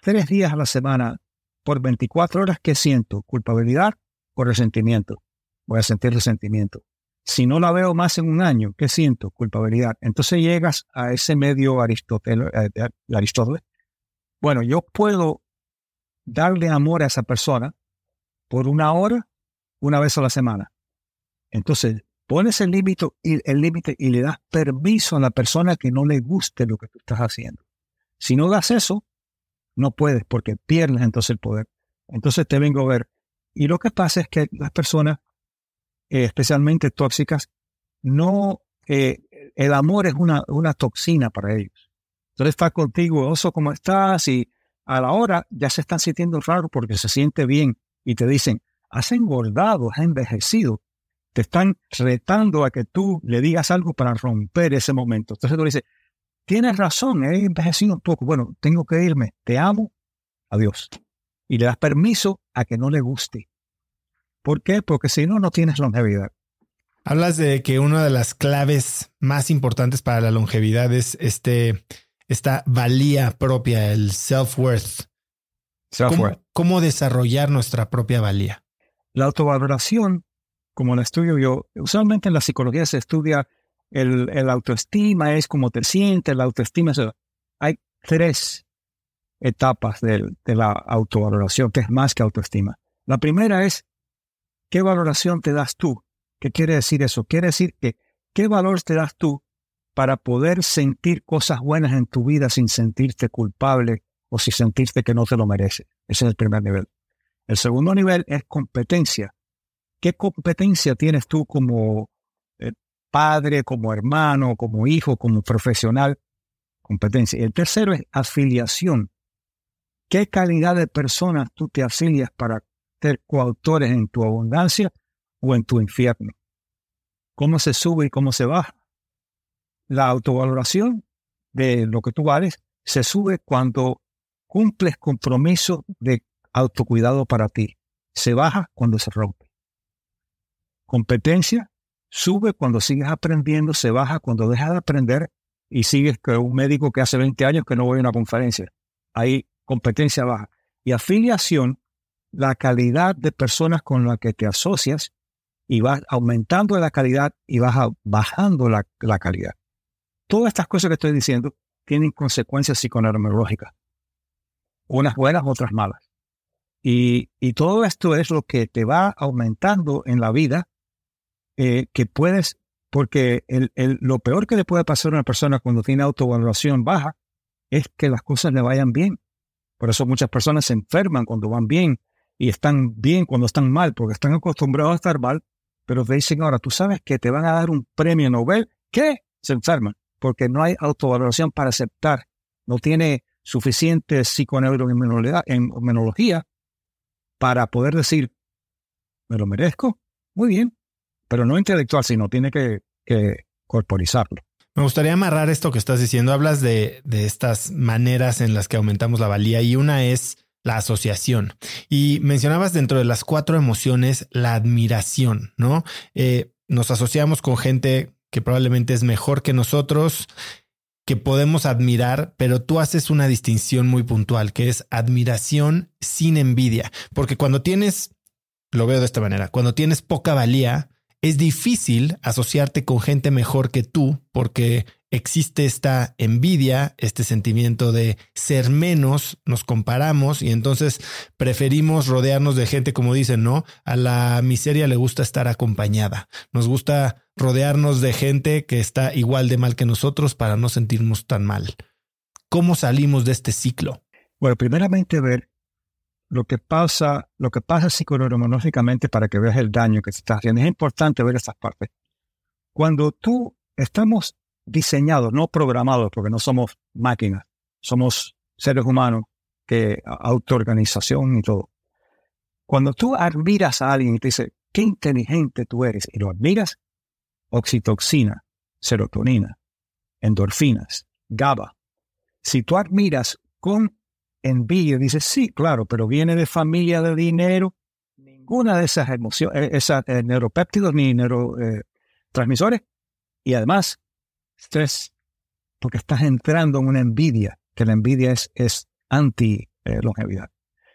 Speaker 2: tres días a la semana por 24 horas, ¿qué siento? ¿Culpabilidad o resentimiento? Voy a sentir resentimiento. Si no la veo más en un año, ¿qué siento? Culpabilidad. Entonces llegas a ese medio Aristóteles, eh, Aristóteles. Bueno, yo puedo darle amor a esa persona por una hora, una vez a la semana. Entonces, pones el límite y, le das permiso a la persona que no le guste lo que tú estás haciendo. Si no das eso, no puedes porque pierdes entonces el poder. Entonces te vengo a ver. Y lo que pasa es que las personas, eh, especialmente tóxicas, no, eh, el amor es una, una toxina para ellos. Entonces está contigo, oso, ¿cómo estás? Y a la hora ya se están sintiendo raro porque se siente bien y te dicen, has engordado, has envejecido. Te están retando a que tú le digas algo para romper ese momento. Entonces tú le dices, tienes razón, he envejecido un poco. Bueno, tengo que irme. Te amo. Adiós. Y le das permiso a que no le guste. ¿Por qué? Porque si no, no tienes longevidad.
Speaker 1: Hablas de que una de las claves más importantes para la longevidad es este, esta valía propia, el self-worth. ¿Cómo, desarrollar nuestra propia valía?
Speaker 2: La autovaloración, como la estudio yo, usualmente en la psicología se estudia el, autoestima, es como te sientes, la autoestima. hay tres etapas de, de la autovaloración, que es más que autoestima. La primera es, ¿qué valoración te das tú? ¿Qué quiere decir eso? Quiere decir que, ¿qué valor te das tú para poder sentir cosas buenas en tu vida sin sentirte culpable o sin sentirte que no te lo mereces? Ese es el primer nivel. El segundo nivel es competencia. ¿Qué competencia tienes tú como eh, padre, como hermano, como hijo, como profesional? Competencia. El tercero es afiliación. ¿Qué calidad de personas tú te afilias para ser coautores en tu abundancia o en tu infierno? ¿Cómo se sube y cómo se baja? La autovaloración de lo que tú vales se sube cuando cumples compromisos de autocuidado para ti. Se baja cuando se rompe. Competencia sube cuando sigues aprendiendo, se baja cuando dejas de aprender y sigues con un médico que hace 20 años que no voy a una conferencia. Ahí competencia baja. Y afiliación, la calidad de personas con las que te asocias y vas aumentando la calidad y vas bajando la, la calidad. Todas estas cosas que estoy diciendo tienen consecuencias psiconeurológicas unas buenas, otras malas. Y, todo esto es lo que te va aumentando en la vida, eh, que puedes, porque el, lo peor que le puede pasar a una persona cuando tiene autovaloración baja es que las cosas le vayan bien. Por eso muchas personas se enferman cuando van bien y están bien cuando están mal, porque están acostumbrados a estar mal, pero te dicen ahora, tú sabes que te van a dar un premio Nobel, ¿qué? Se enferman, porque no hay autovaloración para aceptar, no tiene suficiente psiconeuroinmunología para poder decir, me lo merezco, muy bien, pero no intelectual, sino tiene que, corporizarlo.
Speaker 1: Me gustaría amarrar esto que estás diciendo. Hablas de, de, estas maneras en las que aumentamos la valía y una es la asociación. Y mencionabas dentro de las cuatro emociones la admiración, ¿no? Eh, nos asociamos con gente que probablemente es mejor que nosotros, que podemos admirar, pero tú haces una distinción muy puntual, que es admiración sin envidia. Porque cuando tienes, lo veo de esta manera, cuando tienes poca valía, es difícil asociarte con gente mejor que tú porque existe esta envidia, este sentimiento de ser menos, nos comparamos y entonces preferimos rodearnos de gente, como dicen, ¿no? A la miseria le gusta estar acompañada. Nos gusta rodearnos de gente que está igual de mal que nosotros para no sentirnos tan mal. ¿Cómo salimos de este ciclo?
Speaker 2: Bueno, primeramente ver lo que pasa, lo que pasa para que veas el daño que se está haciendo. Es importante ver estas partes. Cuando tú estamos diseñados, no programados, porque no somos máquinas, somos seres humanos que autoorganización y todo. Cuando tú admiras a alguien y te dice, qué inteligente tú eres, y lo admiras, oxitoxina, serotonina, endorfinas, GABA. Si tú admiras con envidia, dices, sí, claro, pero viene de familia de dinero, ninguna de esas emociones, eh, esas eh, neuropéptidos ni neurotransmisores, eh, y además estrés, porque estás entrando en una envidia, que la envidia es, es anti-longevidad.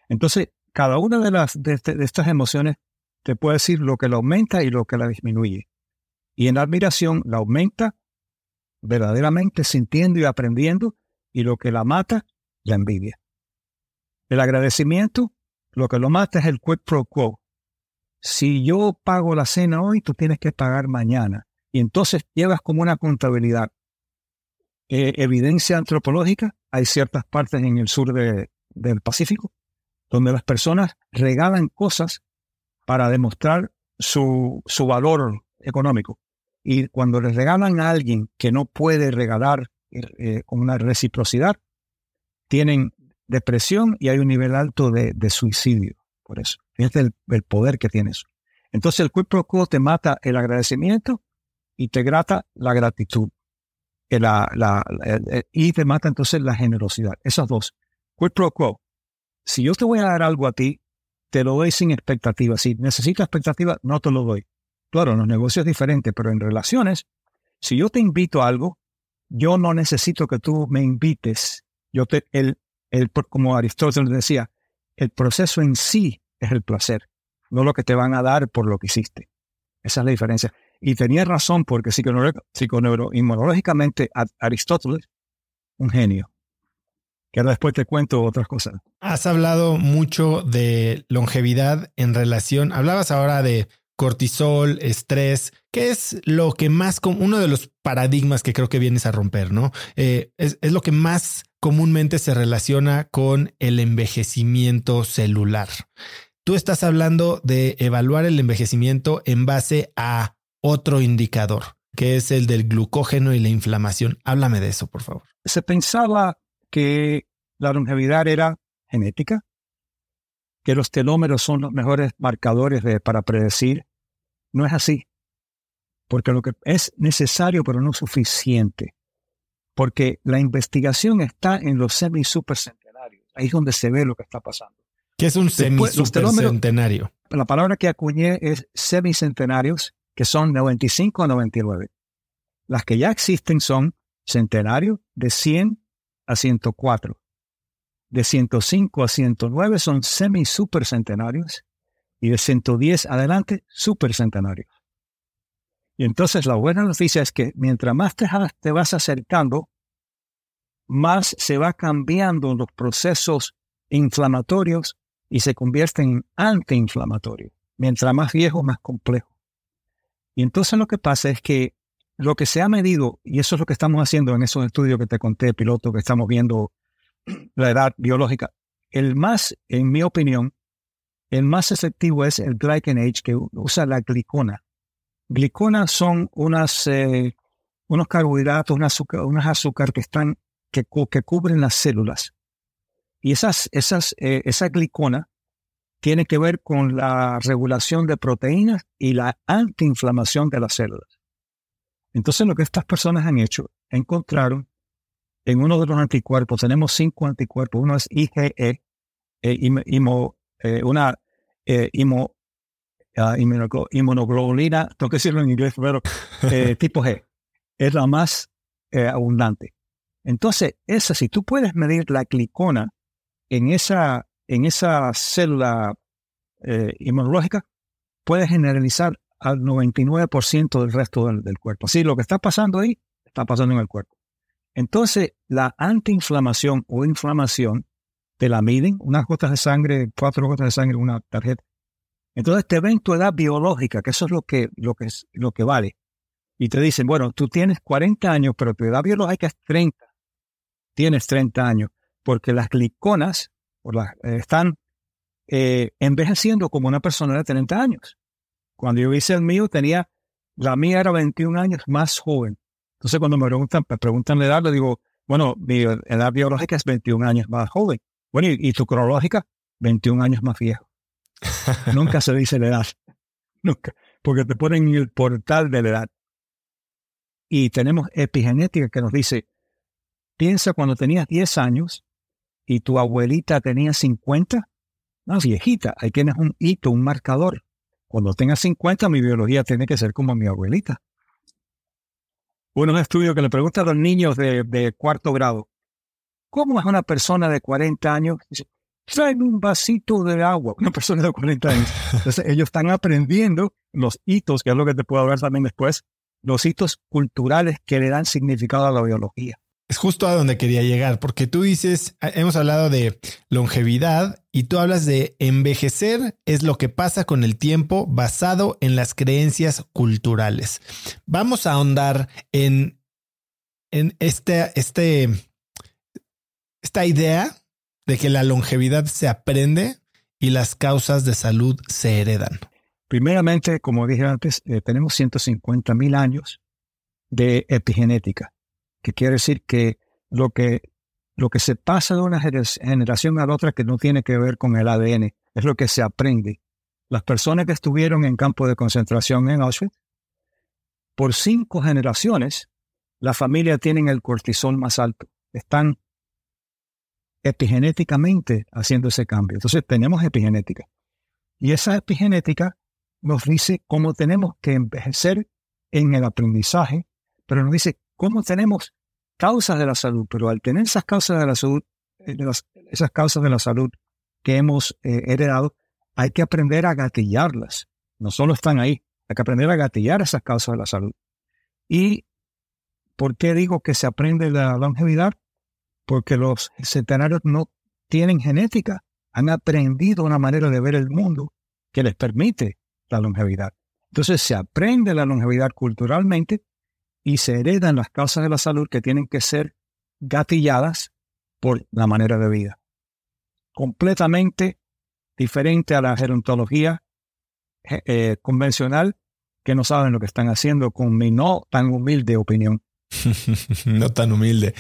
Speaker 2: Entonces, cada una de, las, este, de, estas emociones te puede decir lo que la aumenta y lo que la disminuye. Y en la admiración la aumenta verdaderamente sintiendo y aprendiendo, y lo que la mata, la envidia. El agradecimiento, lo que lo mata es el quid pro quo. Si yo pago la cena hoy, tú tienes que pagar mañana. Y entonces llevas como una contabilidad. eh, evidencia antropológica. Hay ciertas partes en el sur del Pacífico donde las personas regalan cosas para demostrar su, su valor económico. Y cuando les regalan a alguien que no puede regalar eh, con una reciprocidad, tienen depresión y hay un nivel alto de, suicidio. Por eso. Fíjate el, poder que tiene eso. Entonces el pro quo te mata el agradecimiento y te grata la gratitud. La, la, y te mata entonces la generosidad. Esas dos. Quid pro quo. Si yo te voy a dar algo a ti, te lo doy sin expectativa. Si necesitas expectativa, no te lo doy. Claro, en los negocios es diferente, pero en relaciones, si yo te invito a algo, yo no necesito que tú me invites. Yo te, el, el, como Aristóteles decía, el proceso en sí es el placer, no lo que te van a dar por lo que hiciste. Esa es la diferencia. Y tenía razón porque psiconeuroinmunológicamente Aristóteles, un genio. Que ahora después te cuento otras cosas.
Speaker 1: Has hablado mucho de longevidad en relación, hablabas ahora de cortisol, estrés, que es lo que más, uno de los paradigmas que creo que vienes a romper, ¿no? Eh, es, es lo que más comúnmente se relaciona con el envejecimiento celular. Tú estás hablando de evaluar el envejecimiento en base a otro indicador, que es el del glucógeno y la inflamación. Háblame de eso, por favor.
Speaker 2: Se pensaba que la longevidad era genética, que los telómeros son los mejores marcadores para predecir no es así. Porque lo que es necesario, pero no suficiente. Porque la investigación está en los semi-supercentenarios. Ahí es donde se ve lo que está pasando.
Speaker 1: ¿Qué es un semi-supercentenario?
Speaker 2: La palabra que acuñé es semicentenarios, que son 95 a 99. Las que ya existen son centenarios de 100 a 104. De 105 a 109 son semi-supercentenarios y de 110 adelante, supercentenarios. Y entonces la buena noticia es que mientras más te, vas acercando, más se va cambiando los procesos inflamatorios y se convierten en antiinflamatorios. Mientras más viejo, más complejo. Y entonces lo que pasa es que lo que se ha medido, y eso es lo que estamos haciendo en esos estudios que te conté, piloto, que estamos viendo la edad biológica, el más, en mi opinión, el más efectivo es el glycanage que usa la glicona. Glicona son unas, eh, unos carbohidratos, unas azúcar, unas azúcar que están que, que, cubren las células. Y esas, esas, eh, esa glicona tiene que ver con la regulación de proteínas y la antiinflamación de las células. Entonces lo que estas personas han hecho, encontraron en uno de los anticuerpos, tenemos cinco anticuerpos, uno es IgE, eh, eh, una eh, ah, inmunoglobulina, tengo que decirlo en inglés, pero eh, tipo G, es la más abundante. Entonces, esa, si tú puedes medir la glicona en esa, en esa célula inmunológica, puedes generalizar al 99% del resto del, del cuerpo. Así, lo que está pasando ahí, está pasando en el cuerpo. Entonces, la antiinflamación o inflamación te la miden, unas gotas de sangre, cuatro gotas de sangre, una tarjeta. Entonces te ven tu edad biológica, que eso es lo que, lo que, lo que vale. Y te dicen, bueno, tú tienes 40 años, pero tu edad biológica es 30. Tienes 30 años, porque las gliconas eh, están eh, envejeciendo como una persona de 30 años. Cuando yo hice el mío, tenía, la mía era 21 años más joven. Entonces cuando me preguntan, me preguntan la edad, le digo, bueno, mi edad biológica es 21 años más joven. Bueno, y, tu cronológica, 21 años más viejo. Nunca se dice la edad. Nunca. Porque te ponen en el portal de la edad. Y tenemos epigenética que nos dice, piensa cuando tenías 10 años y tu abuelita tenía 50. No, viejita, ahí tienes un hito, un marcador. Cuando tengas 50, mi biología tiene que ser como mi abuelita. Bueno, un estudio que le pregunta a los niños de, de cuarto grado, ¿Cómo es una persona de 40 años? Dice, un vasito de agua. Una persona de 40 años. Entonces, ellos están aprendiendo los hitos, que es lo que te puedo hablar también después, los hitos culturales que le dan significado a la biología.
Speaker 1: Es justo a donde quería llegar, porque tú dices, hemos hablado de longevidad y tú hablas de envejecer es lo que pasa con el tiempo basado en las creencias culturales. Vamos a ahondar en en este, este, esta idea de que la longevidad se aprende y las causas de salud se heredan?
Speaker 2: Primeramente, como dije antes, eh, tenemos 150 mil años de epigenética, que quiere decir que lo que lo que se pasa de una generación a la otra que no tiene que ver con el ADN, es lo que se aprende. Las personas que estuvieron en campo de concentración en Auschwitz, por cinco generaciones, la familia tienen el cortisol más alto. Están epigenéticamente haciendo ese cambio. Entonces tenemos epigenética. Y esa epigenética nos dice cómo tenemos que envejecer en el aprendizaje, pero nos dice cómo tenemos causas de la salud, pero al tener esas causas de la salud, eh, esas causas de la salud que hemos eh, heredado, hay que aprender a gatillarlas. No solo están ahí, hay que aprender a gatillar esas causas de la salud. ¿Y por qué digo que se aprende la longevidad? Porque los centenarios no tienen genética, han aprendido una manera de ver el mundo que les permite la longevidad. Entonces se aprende la longevidad culturalmente y se heredan las causas de la salud que tienen que ser gatilladas por la manera de vida. Completamente diferente a la gerontología eh, convencional que no saben lo que están haciendo con mi no tan humilde opinión.
Speaker 1: no tan humilde.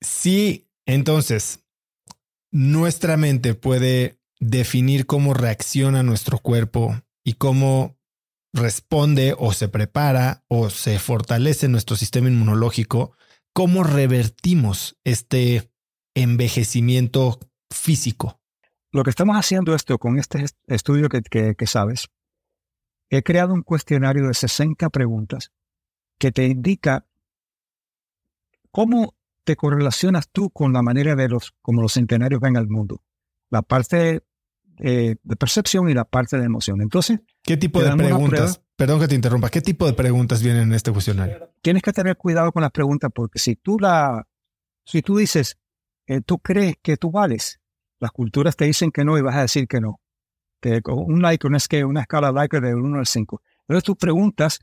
Speaker 1: Sí, entonces, nuestra mente puede definir cómo reacciona nuestro cuerpo y cómo responde o se prepara o se fortalece nuestro sistema inmunológico, ¿cómo revertimos este envejecimiento físico?
Speaker 2: Lo que estamos haciendo esto con este estudio que, que, sabes, he creado un cuestionario de 60 preguntas que te indica cómo te correlacionas tú con la manera de los, como los centenarios ven al mundo. La parte eh, de percepción y la parte de emoción. Entonces,
Speaker 1: ¿qué tipo de preguntas? Perdón que te interrumpa. ¿Qué tipo de preguntas vienen en este cuestionario?
Speaker 2: Tienes que tener cuidado con las preguntas porque si tú la, si tú dices, eh, tú crees que tú vales, las culturas te dicen que no y vas a decir que no. Te, un like, una escala, una escala like de 1 al 5. Entonces tú preguntas,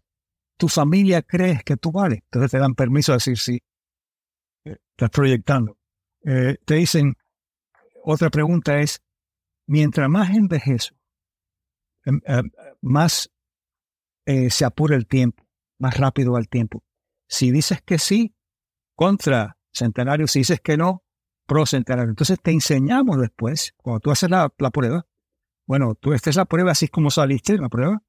Speaker 2: ¿tu familia cree que tú vales? Entonces te dan permiso de decir sí. Eh, estás proyectando. te dicen, otra pregunta es, mientras más envejezo, em, em, más eh, se apura el tiempo, más rápido va el tiempo. Si dices que sí, contra centenario, si dices que no, pro centenario. Entonces te enseñamos después, cuando tú haces la, prueba, bueno, tú esta es la prueba, así es como saliste la prueba,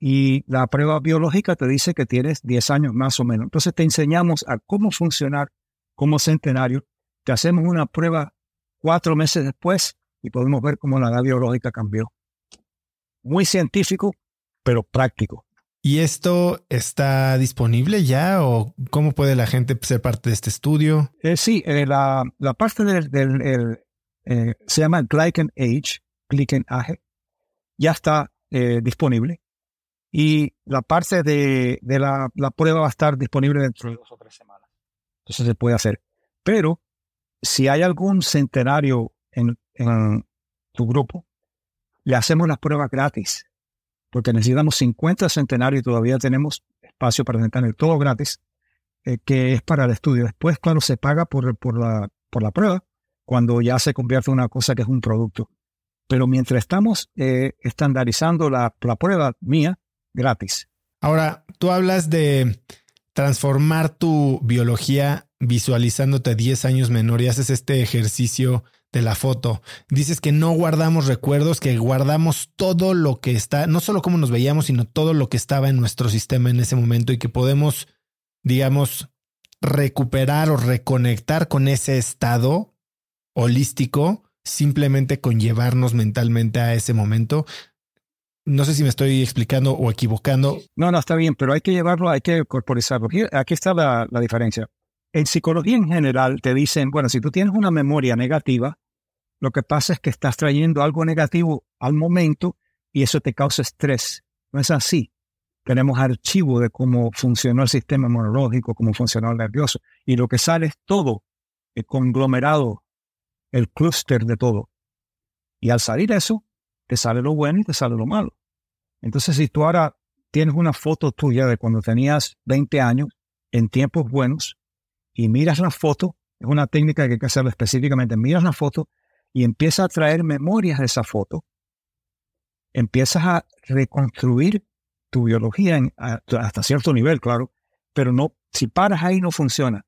Speaker 2: y la prueba biológica te dice que tienes 10 años más o menos. Entonces te enseñamos a cómo funcionar como centenario, te hacemos una prueba cuatro meses después y podemos ver cómo la edad biológica cambió. Muy científico, pero práctico.
Speaker 1: ¿Y esto está disponible ya o cómo puede la gente ser parte de este estudio?
Speaker 2: Eh, sí, eh, la, parte del, eh, se llama Glycan Age, Glycan Age, ya está disponible. Y la parte de, la, la, prueba va a estar disponible dentro de dos o tres semanas. Entonces se puede hacer. Pero si hay algún centenario en, tu grupo, le hacemos las pruebas gratis, porque necesitamos 50 centenarios y todavía tenemos espacio para tener todo gratis, eh, que es para el estudio. Después, claro, se paga por, por, la, por la prueba, cuando ya se convierte en una cosa que es un producto. Pero mientras estamos eh, estandarizando la, la prueba mía, gratis.
Speaker 1: Ahora, tú hablas de transformar tu biología visualizándote 10 años menor y haces este ejercicio de la foto. Dices que no guardamos recuerdos, que guardamos todo lo que está, no solo cómo nos veíamos, sino todo lo que estaba en nuestro sistema en ese momento y que podemos, digamos, recuperar o reconectar con ese estado holístico simplemente con llevarnos mentalmente a ese momento. No sé si me estoy explicando o equivocando.
Speaker 2: No, no, está bien, pero hay que llevarlo, hay que corporizarlo. Aquí está la, la diferencia. En psicología en general te dicen, bueno, si tú tienes una memoria negativa, lo que pasa es que estás trayendo algo negativo al momento y eso te causa estrés. No es así. Tenemos archivo de cómo funcionó el sistema inmunológico, cómo funcionó el nervioso. Y lo que sale es todo, el conglomerado, el clúster de todo. Y al salir eso, te sale lo bueno y te sale lo malo. Entonces, si tú ahora tienes una foto tuya de cuando tenías 20 años en tiempos buenos y miras la foto, es una técnica que hay que hacerlo específicamente, miras la foto y empiezas a traer memorias de esa foto, empiezas a reconstruir tu biología hasta cierto nivel, claro, pero no, si paras ahí no funciona,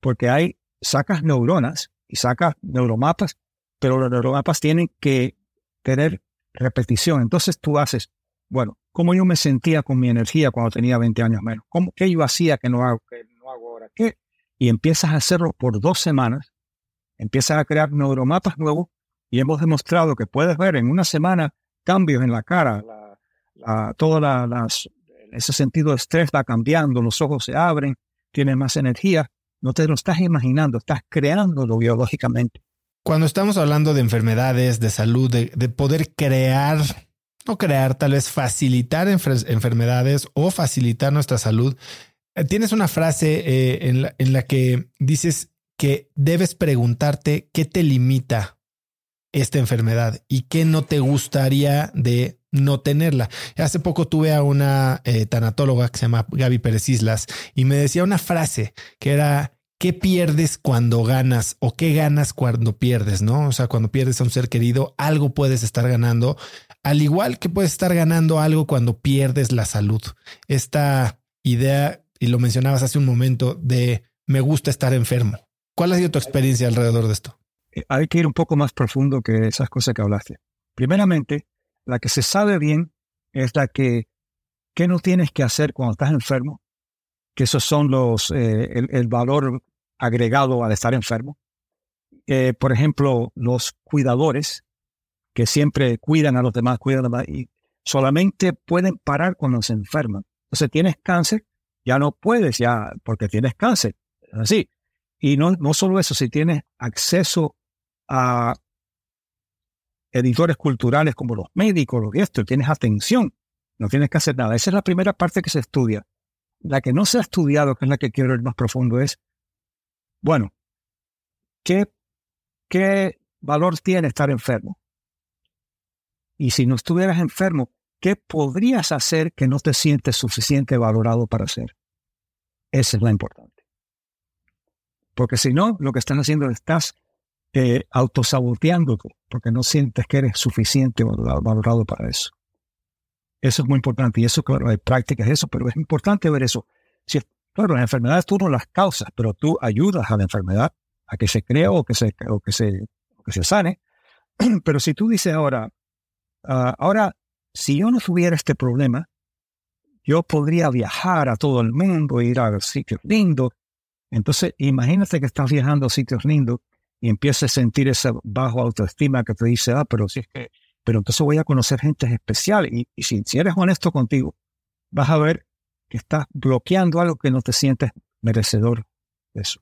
Speaker 2: porque hay, sacas neuronas y sacas neuromapas, pero los neuromapas tienen que tener repetición. Entonces tú haces, bueno, ¿cómo yo me sentía con mi energía cuando tenía 20 años menos? ¿Cómo, ¿Qué yo hacía que no hago, que no hago ahora? ¿Qué? Y empiezas a hacerlo por dos semanas, empiezas a crear neuromapas nuevos y hemos demostrado que puedes ver en una semana cambios en la cara, todo las, ese sentido de estrés va cambiando, los ojos se abren, tienes más energía. No te lo estás imaginando, estás creándolo biológicamente.
Speaker 1: Cuando estamos hablando de enfermedades, de salud, de, poder crear, no crear, tal vez facilitar enfermedades o facilitar nuestra salud, eh, tienes una frase eh, en, la, que dices que debes preguntarte qué te limita esta enfermedad y qué no te gustaría de no tenerla. Hace poco tuve a una eh, tanatóloga que se llama Gaby Pérez Islas y me decía una frase que era ¿qué pierdes cuando ganas o qué ganas cuando pierdes? ¿No? O sea, cuando pierdes a un ser querido, algo puedes estar ganando, al igual que puedes estar ganando algo cuando pierdes la salud. Esta idea, y lo mencionabas hace un momento, de me gusta estar enfermo. ¿Cuál ha sido tu experiencia alrededor de esto?
Speaker 2: Eh, hay que ir un poco más profundo que esas cosas que hablaste. Primeramente, la que se sabe bien es la que, ¿qué no tienes que hacer cuando estás enfermo? Que esos son los, eh, el, valor agregado al estar enfermo. Eh, por ejemplo, los cuidadores que siempre cuidan a los demás, cuidan a los demás, y solamente pueden parar cuando se enferman. Entonces tienes cáncer, ya no puedes, ya, porque tienes cáncer. Así. Y no, no solo eso, si tienes acceso a editores culturales como los médicos, los esto, tienes atención, no tienes que hacer nada. Esa es la primera parte que se estudia. La que no se ha estudiado, que es la que quiero ir más profundo, es, bueno, ¿qué, qué valor tiene estar enfermo? Y si no estuvieras enfermo, ¿qué podrías hacer que no te sientes suficiente valorado para hacer? Esa es la importante. Porque si no, lo que están haciendo es estás eh, autosaboteándote porque no sientes que eres suficiente valorado para eso. Eso es muy importante y eso, claro, hay prácticas, eso, pero es importante ver eso. Si, claro, las enfermedades tú no las causas, pero tú ayudas a la enfermedad a que se crea o que se, o que se, que se sane. Pero si tú dices ahora, ah, ahora, si yo no tuviera este problema, yo podría viajar a todo el mundo, ir a sitios lindos. Entonces, imagínate que estás viajando a sitios lindos y empiezas a sentir esa bajo autoestima que te dice, ah, pero si es que, pero entonces voy a conocer gente especial. Y, si, si eres honesto contigo, vas a ver que estás bloqueando algo que no te sientes merecedor de eso.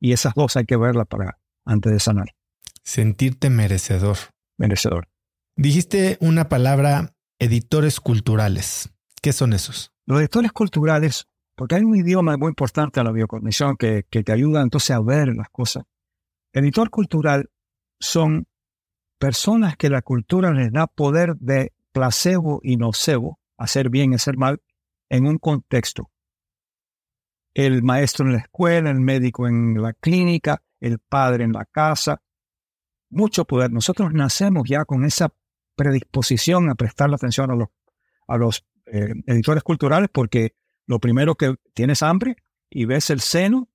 Speaker 2: Y esas dos hay que verlas para antes de sanar.
Speaker 1: Sentirte merecedor.
Speaker 2: Merecedor.
Speaker 1: Dijiste una palabra, editores culturales. ¿Qué son esos?
Speaker 2: Los editores culturales, porque hay un idioma muy importante en la biocognición que, que te ayuda entonces a ver las cosas. Editor cultural son personas que la cultura les da poder de placebo y nocebo, hacer bien y hacer mal, en un contexto. El maestro en la escuela, el médico en la clínica, el padre en la casa. Mucho poder. Nosotros nacemos ya con esa predisposición a prestar la atención a los, a los eh, editores culturales porque lo primero que tienes hambre y ves el seno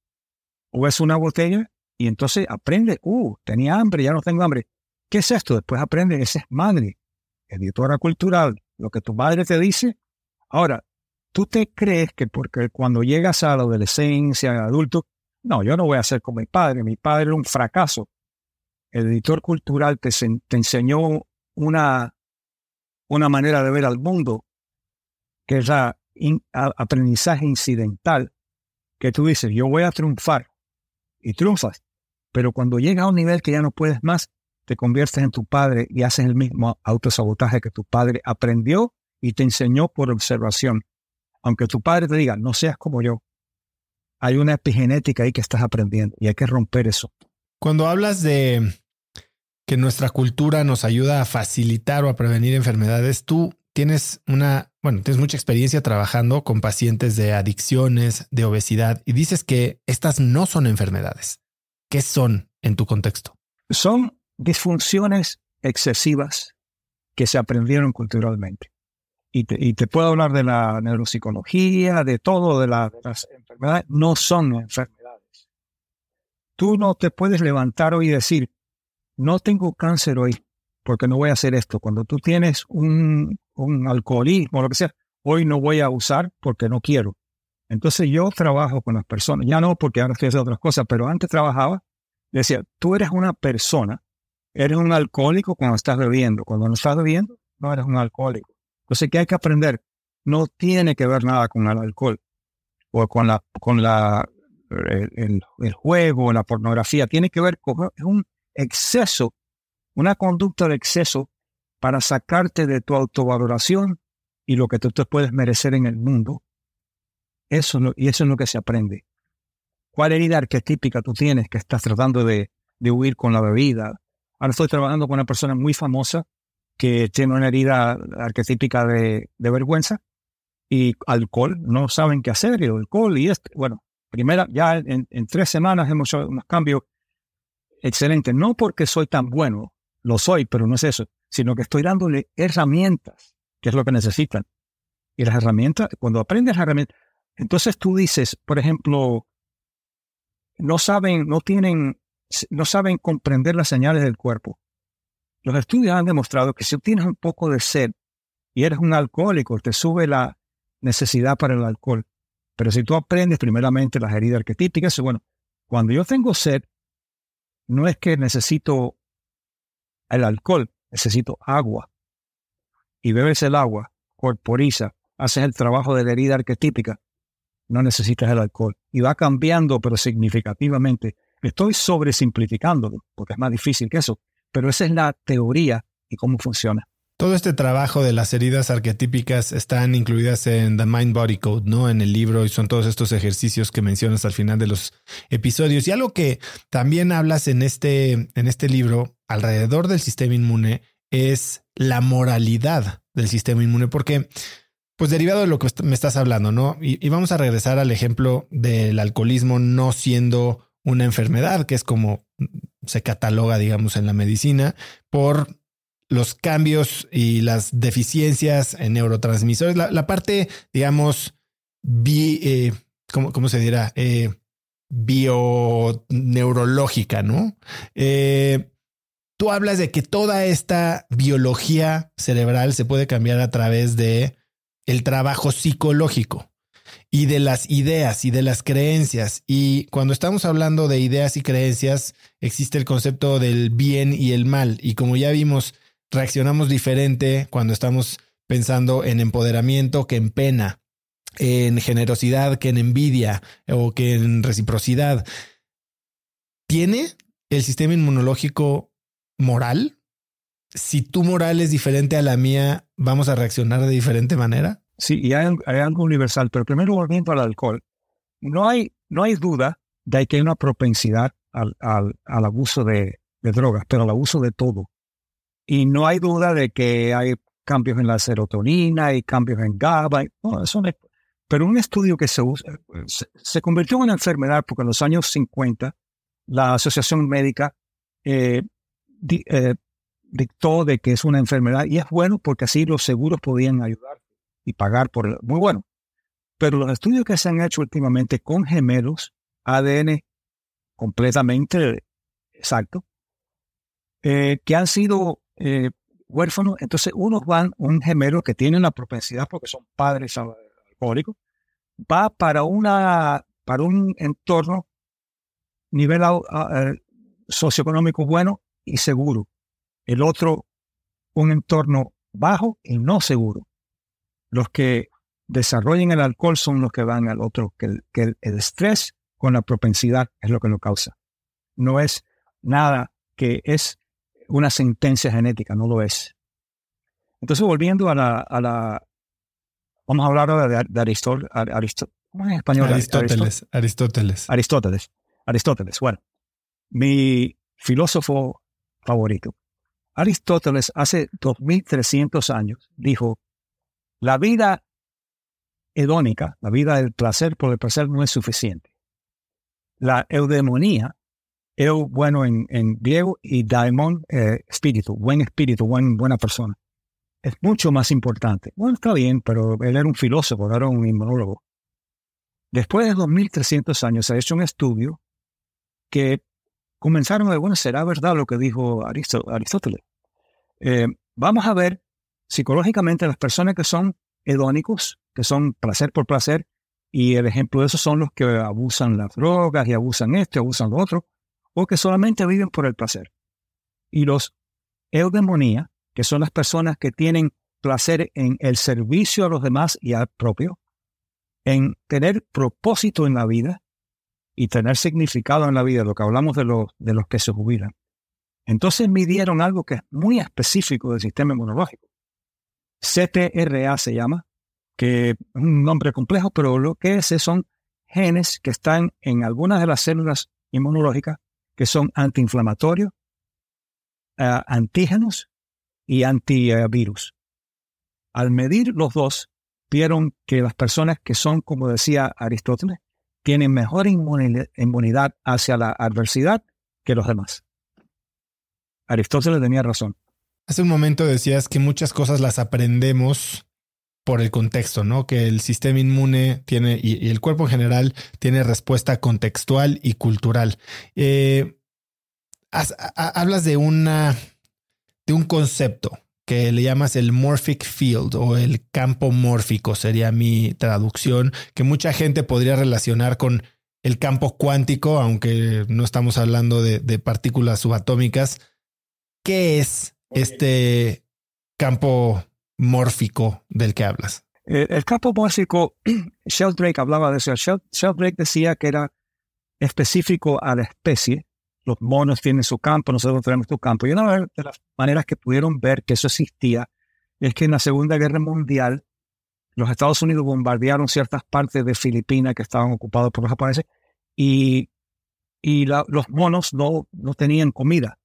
Speaker 2: o ves una botella y entonces aprende, uh, tenía hambre, ya no tengo hambre. ¿Qué es esto? Después aprende, esa es madre, editora cultural, lo que tu madre te dice. Ahora, tú te crees que porque cuando llegas a la adolescencia, adulto, no, yo no voy a ser como mi padre, mi padre era un fracaso. El editor cultural te, te enseñó una, una manera de ver al mundo que es aprendizaje incidental, que tú dices, yo voy a triunfar y triunfas. Pero cuando llegas a un nivel que ya no puedes más, te conviertes en tu padre y haces el mismo autosabotaje que tu padre aprendió y te enseñó por observación. Aunque tu padre te diga, no seas como yo, hay una epigenética ahí que estás aprendiendo y hay que romper eso.
Speaker 1: Cuando hablas de que nuestra cultura nos ayuda a facilitar o a prevenir enfermedades, ¿tú tienes una, bueno, tienes mucha experiencia trabajando con pacientes de adicciones, de obesidad, y dices que estas no son enfermedades. ¿Qué son en tu contexto?
Speaker 2: Son disfunciones excesivas que se aprendieron culturalmente. Y te, puedo hablar de la neuropsicología, de todo, de, de las enfermedades. No son enfermedades. Tú no te puedes levantar hoy y decir, no tengo cáncer hoy, porque no voy a hacer esto. Cuando tú tienes un, un alcoholismo, lo que sea, hoy no voy a usar porque no quiero. Entonces yo trabajo con las personas, ya no porque ahora estoy haciendo otras cosas, pero antes trabajaba, decía, tú eres una persona, eres un alcohólico cuando estás bebiendo, cuando no estás bebiendo, no eres un alcohólico. Entonces, ¿qué hay que aprender? No tiene que ver nada con el alcohol o con la, con la, el, el juego, la pornografía, tiene que ver con un exceso una conducta de exceso para sacarte de tu autovaloración y lo que tú te puedes merecer en el mundo. Eso y eso es lo que se aprende. ¿Cuál herida arquetípica tú tienes que estás tratando de, huir con la bebida? Ahora estoy trabajando con una persona muy famosa que tiene una herida arquetípica de, vergüenza y alcohol, no saben qué hacer, y alcohol y esto. Bueno, primera, ya en, tres semanas hemos hecho unos cambios excelentes, no porque soy tan bueno, lo soy, pero no es eso, sino que estoy dándole herramientas, que es lo que necesitan. Y las herramientas, cuando aprendes las herramientas, entonces tú dices, por ejemplo, no saben, no tienen, no saben comprender las señales del cuerpo. Los estudios han demostrado que si tienes un poco de sed y eres un alcohólico, te sube la necesidad para el alcohol. Pero si tú aprendes primeramente las heridas arquetípicas, bueno, cuando yo tengo sed, no es que necesito el alcohol, necesito agua. Y bebes el agua, corporiza, haces el trabajo de la herida arquetípica, no necesitas el alcohol. Y va cambiando, pero significativamente. Estoy sobresimplificándolo, porque es más difícil que eso, pero esa es la teoría y cómo funciona.
Speaker 1: Todo este trabajo de las heridas arquetípicas están incluidas en The Mind Body Code, ¿no? En el libro y son todos estos ejercicios que mencionas al final de los episodios. Y algo que también hablas en este, en este libro alrededor del sistema inmune es la moralidad del sistema inmune, porque pues derivado de lo que me estás hablando, ¿no? Y, y vamos a regresar al ejemplo del alcoholismo no siendo una enfermedad, que es como se cataloga, digamos, en la medicina, por los cambios y las deficiencias en neurotransmisores, la, parte, digamos, bi, eh, ¿cómo, se dirá? Eh, bioneurológica, ¿no? Eh, tú hablas de que toda esta biología cerebral se puede cambiar a través de el trabajo psicológico y de las ideas y de las creencias. Y cuando estamos hablando de ideas y creencias, existe el concepto del bien y el mal. Y como ya vimos, reaccionamos diferente cuando estamos pensando en empoderamiento que en pena, en generosidad que en envidia o que en reciprocidad. ¿Tiene el sistema inmunológico moral? Si tu moral es diferente a la mía, ¿vamos a reaccionar de diferente manera?
Speaker 2: Sí, y hay, algo universal, pero primero volviendo al alcohol, no hay, no hay duda de que hay una propensidad al, al, abuso de, de drogas, pero al abuso de todo. Y no hay duda de que hay cambios en la serotonina, y cambios en GABA. pero un estudio que se, usa, se, convirtió en una enfermedad porque en los años 50 la Asociación Médica eh, eh, dictó de que es una enfermedad y es bueno porque así los seguros podían ayudar y pagar por muy bueno. Pero los estudios que se han hecho últimamente con gemelos, ADN completamente exacto, eh, que han sido eh, huérfanos, entonces unos van, un gemelo que tiene una propensidad porque son padres alcohólicos, va para, una, para un entorno nivel eh, socioeconómico bueno y seguro. El otro, un entorno bajo y no seguro. Los que desarrollen el alcohol son los que van al otro, que el, que el estrés con la propensidad es lo que lo causa. No es nada que es una sentencia genética, no lo es. Entonces, volviendo a la... A la vamos a hablar ahora de, Aristóteles. ¿Cómo es en español?
Speaker 1: Aristóteles. Aristóteles.
Speaker 2: Aristóteles. Aristóteles. Bueno, mi filósofo favorito. Aristóteles hace 2300 años dijo La vida hedónica, la vida del placer por el placer no es suficiente. La eudemonía, eu bueno en, griego y daimon, eh, espíritu, buen espíritu, buena persona, es mucho más importante. Bueno, está bien, pero él era un filósofo, era un inmunólogo. Después de 2300 años se ha hecho un estudio que comenzaron bueno, ¿será verdad lo que dijo Aristóteles? Eh, vamos a ver psicológicamente las personas que son hedónicos, que son placer por placer, y el ejemplo de eso son los que abusan las drogas y abusan esto y abusan lo otro, o que solamente viven por el placer. Y los eudemonía, que son las personas que tienen placer en el servicio a los demás y al propio, en tener propósito en la vida y tener significado en la vida, lo que hablamos de los, de los que se jubilan. Entonces midieron algo que es muy específico del sistema inmunológico. CTRA se llama, que es un nombre complejo, pero lo que es son genes que están en algunas de las células inmunológicas que son antiinflamatorios, eh, antígenos y antivirus. Al medir los dos, vieron que las personas que son, como decía Aristóteles, tienen mejor inmunidad hacia la adversidad que los demás. Aristóteles tenía razón.
Speaker 1: Hace un momento decías que muchas cosas las aprendemos por el contexto, ¿no? Que el sistema inmune tiene y, el cuerpo en general tiene respuesta contextual y cultural. Eh, hablas de una de un concepto que le llamas el morphic field o el campo mórfico, sería mi traducción, que mucha gente podría relacionar con el campo cuántico, aunque no estamos hablando de, de partículas subatómicas. ¿Qué es este campo mórfico del que hablas?
Speaker 2: Eh, el, campo mórfico, Sheldrake hablaba de eso. Sheldrake decía que era específico a la especie. Los monos tienen su campo, nosotros tenemos su campo. Y una de las maneras que pudieron ver que eso existía es que en la Segunda Guerra Mundial los Estados Unidos bombardearon ciertas partes de Filipinas que estaban ocupadas por los japoneses y, y los monos no, no tenían comida.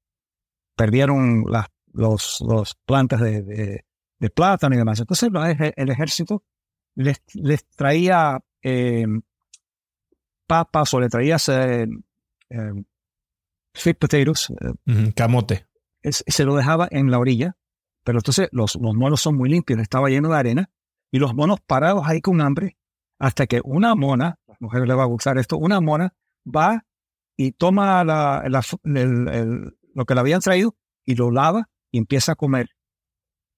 Speaker 2: Perdieron las los, los plantas de, de, plátano y demás. Entonces el ejército les, les traía eh, papas o le traía eh, eh, sweet potatoes.
Speaker 1: camote.
Speaker 2: se lo dejaba en la orilla, pero entonces los, los monos son muy limpios, estaba lleno de arena y los monos parados ahí con hambre hasta que una mona, a las mujeres les va a gustar esto, una mona va y toma la, lo que le habían traído y lo lava y empieza a comer.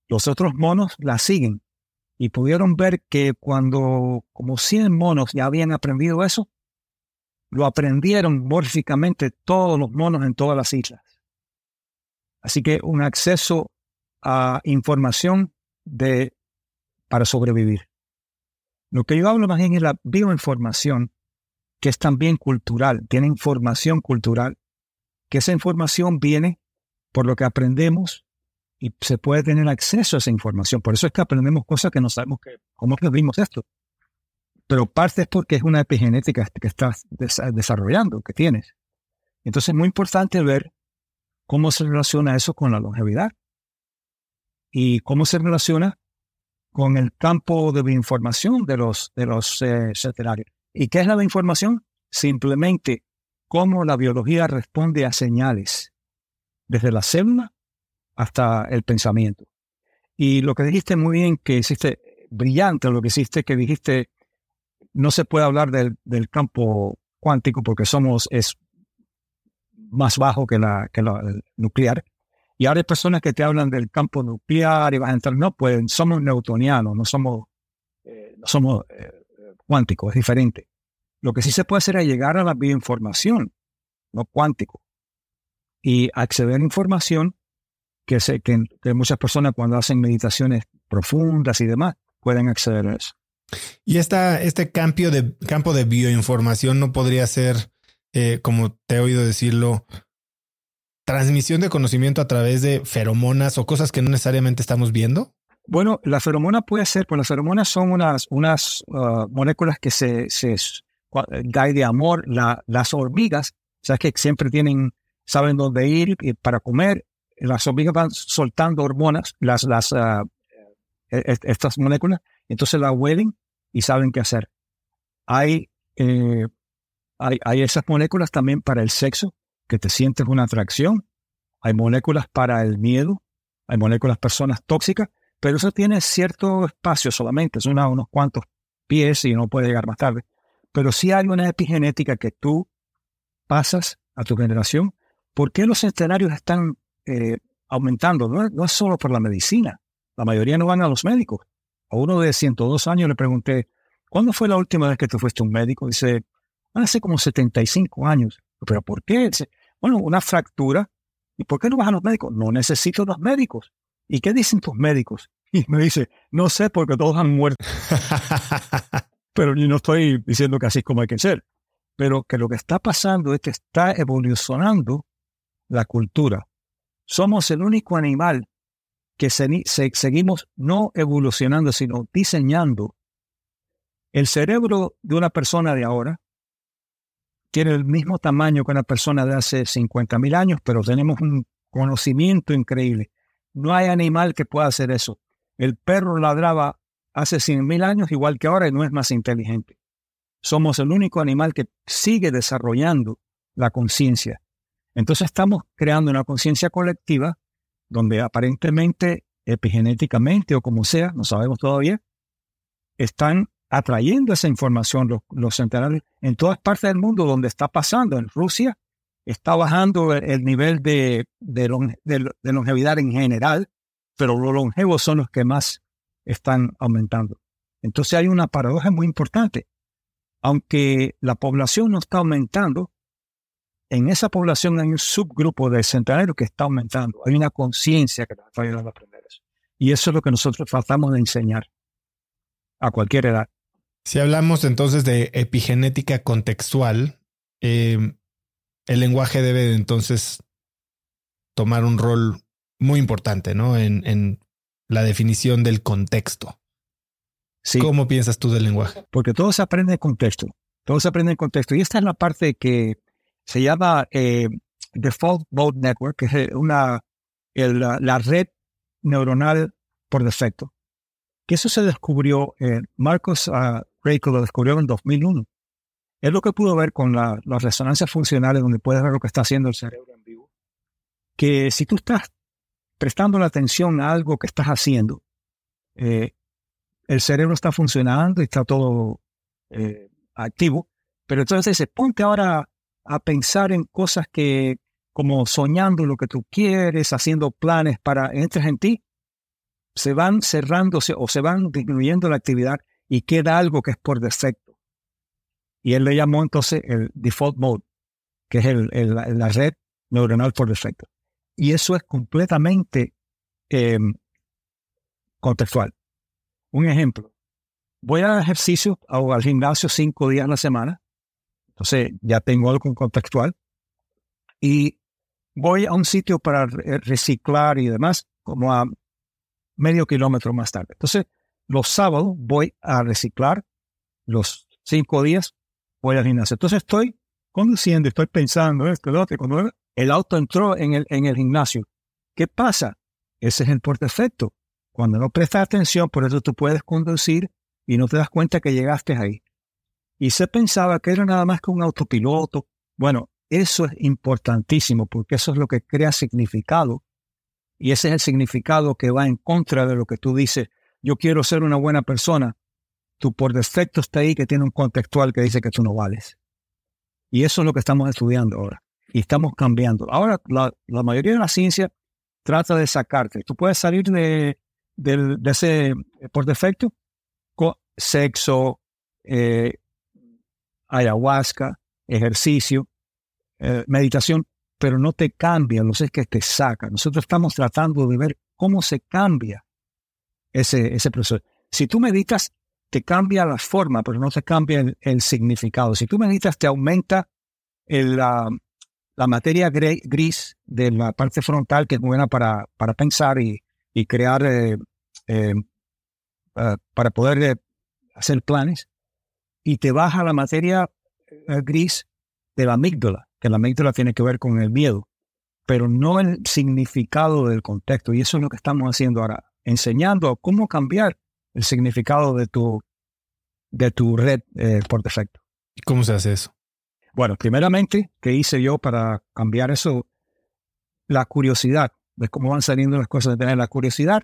Speaker 2: Los otros monos la siguen y pudieron ver que cuando como 100 monos ya habían aprendido eso, lo aprendieron mórficamente todos los monos en todas las islas. Así que un acceso a información de, para sobrevivir. Lo que yo hablo más bien es la bioinformación, que es también cultural, tiene información cultural, que esa información viene por lo que aprendemos y se puede tener acceso a esa información. Por eso es que aprendemos cosas que no sabemos que, cómo aprendimos esto. Pero parte es porque es una epigenética que estás desarrollando, que tienes. Entonces es muy importante ver cómo se relaciona eso con la longevidad y cómo se relaciona con el campo de información de los, de los eh, ¿Y qué es la información? Simplemente cómo la biología responde a señales, desde la célula hasta el pensamiento. Y lo que dijiste muy bien, que hiciste brillante, lo que hiciste, que dijiste, no se puede hablar del, campo cuántico porque somos, es más bajo que, la, que la, el nuclear. Y ahora hay personas que te hablan del campo nuclear y vas a entrar, no, pues somos newtonianos, no somos, eh, no somos eh, cuánticos, es diferente. Lo que sí se puede hacer es llegar a la bioinformación, no cuántico, y acceder a información que, sé, que, muchas personas cuando hacen meditaciones profundas y demás pueden acceder a eso.
Speaker 1: Y esta, este cambio de, campo de bioinformación no podría ser, eh, como te he oído decirlo, transmisión de conocimiento a través de feromonas o cosas que no necesariamente estamos viendo?
Speaker 2: Bueno, la feromona puede ser, pues las feromonas son unas, unas uh, moléculas que se, se da de amor. La, las hormigas, o sea, que siempre tienen, saben dónde ir para comer las hormigas van soltando hormonas, las, e, estas moléculas, entonces las huelen y saben qué hacer. Hay, eh, hay, hay esas moléculas también para el sexo, que te sientes una atracción. Hay moléculas para el miedo, hay moléculas personas tóxicas, pero eso tiene cierto espacio solamente, son unos cuantos pies y no puede llegar más tarde. Pero sí hay una epigenética que tú pasas a tu generación. ¿Por qué los escenarios están eh, aumentando? No, es solo por la medicina. La mayoría no van a los médicos. A uno de 102 años le pregunté, ¿cuándo fue la última vez que tú fuiste a un médico? Dice, hace como 75 años. ¿Pero por qué? Dice, bueno, una fractura. ¿Y por qué no vas a los médicos? No necesito los médicos. ¿Y qué dicen tus médicos? Y me dice, no sé porque todos han muerto. Pero yo no estoy diciendo que así es como hay que ser. Pero que lo que está pasando es que está evolucionando la cultura. Somos el único animal que seguimos no evolucionando, sino diseñando. El cerebro de una persona de ahora tiene el mismo tamaño que una persona de hace 50.000 años, pero tenemos un conocimiento increíble. No hay animal que pueda hacer eso. El perro ladraba hace 100.000 años igual que ahora y no es más inteligente. Somos el único animal que sigue desarrollando la conciencia. Entonces estamos creando una conciencia colectiva donde aparentemente, epigenéticamente o como sea, no sabemos todavía, están atrayendo esa información los, los centenarios en todas partes del mundo donde está pasando. En Rusia está bajando el, nivel de, de, longevidad en general, pero los longevos son los que más están aumentando. Entonces hay una paradoja muy importante. Aunque la población no está aumentando, en esa población hay un subgrupo de centenarios que está aumentando. Hay una conciencia que está ayudando a aprender eso. Y eso es lo que nosotros tratamos de enseñar a cualquier edad.
Speaker 1: Si hablamos entonces de epigenética contextual, eh, el lenguaje debe entonces tomar un rol muy importante, ¿no? En, la definición del contexto. Sí. ¿Cómo piensas tú del lenguaje?
Speaker 2: Porque todo se aprende en contexto. Todo se aprende en contexto. Y esta es la parte que se llama eh, Default Mode Network, que es una, la, red neuronal por defecto. Que eso se descubrió, Marcos uh, lo descubrió en 2001 es lo que pudo ver con las resonancias funcionales, donde puedes ver lo que está haciendo el cerebro en vivo. Que si tú estás prestando la atención a algo que estás haciendo, eh, el cerebro está funcionando y está todo eh, activo, pero entonces dice, ponte ahora a pensar en cosas que, como soñando lo que tú quieres, haciendo planes para entres en ti, se van cerrándose o se van disminuyendo la actividad y queda algo que es por defecto y él le llamó entonces el default mode, que es el, la red neuronal por defecto. Y eso es completamente em, contextual. Un ejemplo, voy al ejercicio o al gimnasio cinco días a la semana, entonces ya tengo algo contextual, y voy a un sitio para reciclar y demás, como a medio kilómetro más tarde. Entonces, los sábados voy a reciclar los cinco días voy al gimnasio. Entonces estoy conduciendo, estoy pensando esto, lo otro. Cuando el auto entró en el, en el gimnasio, ¿qué pasa? Ese es el por defecto. Cuando no prestas atención, por eso tú puedes conducir y no te das cuenta que llegaste ahí. Y se pensaba que era nada más que un autopiloto. Bueno, eso es importantísimo porque eso es lo que crea significado. Y ese es el significado que va en contra de lo que tú dices. Yo quiero ser una buena persona tú por defecto está ahí que tiene un contextual que dice que tú no vales. Y eso es lo que estamos estudiando ahora. Y estamos cambiando. Ahora, la, mayoría de la ciencia trata de sacarte. Tú puedes salir de, ese, por defecto, con sexo, eh, ayahuasca, ejercicio, eh, meditación, pero no te cambia, no sé que te saca. Nosotros estamos tratando de ver cómo se cambia ese, ese proceso. Si tú meditas te cambia la forma, pero no te cambia el, significado. Si tú meditas, te aumenta la, materia gris de la parte frontal, que es buena para, para pensar y, crear, eh, eh, eh, para poder hacer planes, y te baja la materia gris de la amígdala, que la amígdala tiene que ver con el miedo, pero no el significado del contexto. Y eso es lo que estamos haciendo ahora. enseñando cómo cambiar el significado de tu, de tu red eh, por defecto.
Speaker 1: ¿Cómo se hace eso?
Speaker 2: Bueno, primeramente, ¿qué hice yo para cambiar eso? La curiosidad, de cómo van saliendo las cosas, de tener la curiosidad.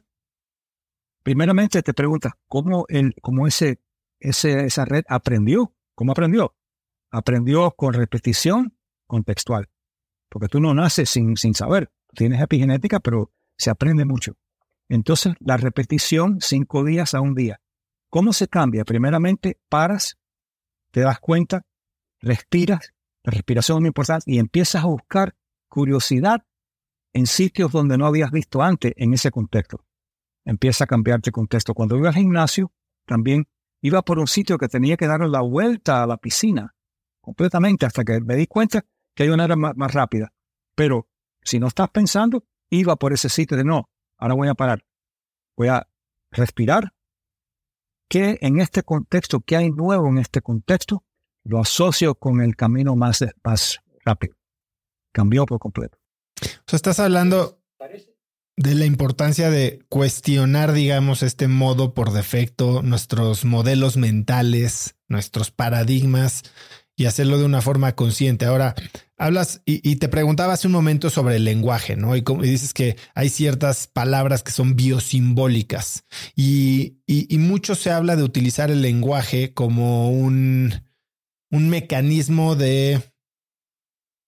Speaker 2: Primeramente te preguntas, ¿cómo, el, cómo ese, esa red aprendió? ¿Cómo aprendió? Aprendió con repetición contextual. Porque tú no naces sin, sin saber. Tienes epigenética, pero se aprende mucho. Entonces, la repetición, cinco días a un día. ¿Cómo se cambia? Primeramente, paras, te das cuenta, respiras, la respiración es muy importante, y empiezas a buscar curiosidad en sitios donde no habías visto antes en ese contexto. Empieza a cambiarte el contexto. Cuando iba al gimnasio, también iba por un sitio que tenía que darle la vuelta a la piscina completamente hasta que me di cuenta que hay una era más, rápida. Pero si no estás pensando, iba por ese sitio de no, ahora voy a parar. Voy a respirar. ¿Qué en este contexto, qué hay nuevo en este contexto? Lo asocio con el camino más, más rápido. Cambió por completo.
Speaker 1: O estás hablando de la importancia de cuestionar, digamos, este modo por defecto, nuestros modelos mentales, nuestros paradigmas y hacerlo de una forma consciente. Ahora, hablas y, te preguntaba hace un momento sobre el lenguaje, ¿no? Y, dices que hay ciertas palabras que son biosimbólicas y, y, mucho se habla de utilizar el lenguaje como un, un mecanismo de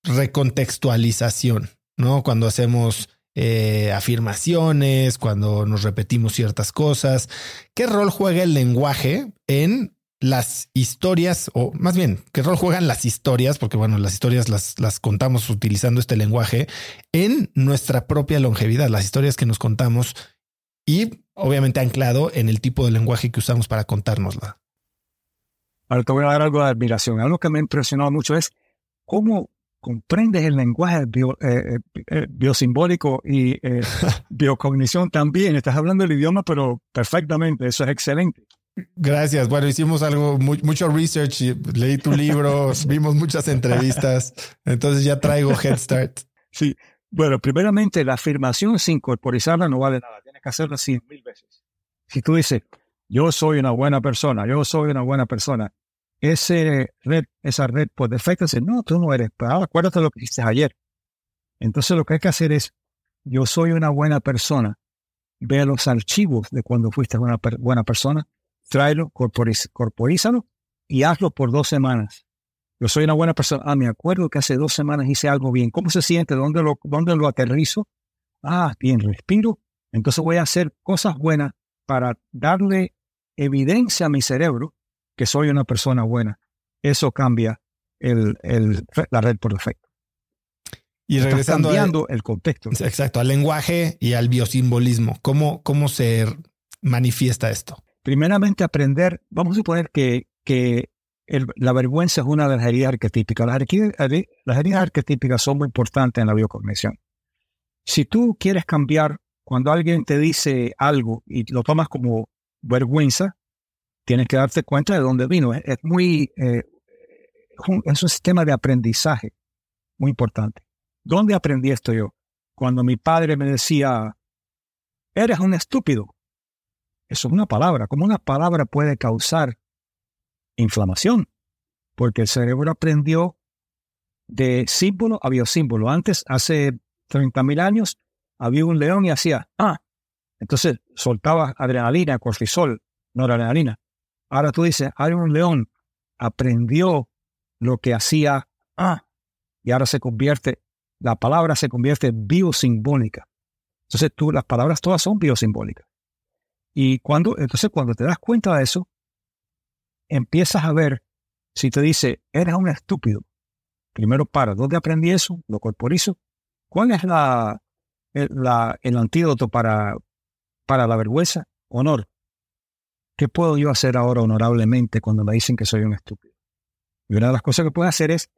Speaker 1: recontextualización, ¿no? Cuando hacemos eh, afirmaciones, cuando nos repetimos ciertas cosas. ¿Qué rol juega el lenguaje en las historias, o más bien, qué rol juegan las historias, porque bueno, las historias las, las contamos utilizando este lenguaje en nuestra propia longevidad, las historias que nos contamos y obviamente anclado en el tipo de lenguaje que usamos para contárnosla.
Speaker 2: Ahora te voy a dar algo de admiración. Algo que me ha impresionado mucho es cómo comprendes el lenguaje bio, eh, eh, biosimbólico y eh, biocognición también. Estás hablando el idioma, pero perfectamente. Eso es excelente.
Speaker 1: Gracias. Bueno, hicimos algo, mucho research, leí tu libro, vimos muchas entrevistas, entonces ya traigo Head Start.
Speaker 2: Sí, bueno, primeramente la afirmación sin corporizarla no vale nada, tienes que hacerla cien mil veces. Si tú dices, yo soy una buena persona, yo soy una buena persona, ese red, esa red por defecto dice, no, tú no eres, pero acuérdate lo que hiciste ayer. Entonces lo que hay que hacer es, yo soy una buena persona, ve los archivos de cuando fuiste una buena persona tráelo, corporízalo y hazlo por dos semanas. Yo soy una buena persona. Ah, me acuerdo que hace dos semanas hice algo bien. ¿Cómo se siente? ¿Dónde lo, dónde lo aterrizo? Ah, bien, respiro. Entonces voy a hacer cosas buenas para darle evidencia a mi cerebro que soy una persona buena. Eso cambia el, el, la red por defecto.
Speaker 1: Y regresando
Speaker 2: cambiando el contexto.
Speaker 1: Exacto, al lenguaje y al biosimbolismo. ¿Cómo, cómo se manifiesta esto?
Speaker 2: Primeramente, aprender, vamos a suponer que, que la vergüenza es una de las heridas arquetípicas. Las, las heridas arquetípicas son muy importantes en la biocognición. Si tú quieres cambiar, cuando alguien te dice algo y lo tomas como vergüenza, tienes que darte cuenta de dónde vino. Es, muy, eh, es un sistema de aprendizaje muy importante. ¿Dónde aprendí esto yo? Cuando mi padre me decía, eres un estúpido. Eso es una palabra. ¿Cómo una palabra puede causar inflamación? Porque el cerebro aprendió de símbolo a biosímbolo. Antes, hace 30.000 años, había un león y hacía, ah, entonces soltaba adrenalina, cortisol, no adrenalina. Ahora tú dices, hay un león, aprendió lo que hacía, ah, y ahora se convierte, la palabra se convierte biosimbólica. Entonces tú, las palabras todas son biosimbólicas. Y cuando, entonces cuando te das cuenta de eso, empiezas a ver si te dice, eres un estúpido. Primero para, ¿dónde aprendí eso? Lo corporizo. ¿Cuál es la, el, la, el antídoto para, para la vergüenza? Honor. ¿Qué puedo yo hacer ahora honorablemente cuando me dicen que soy un estúpido? Y una de las cosas que puedo hacer es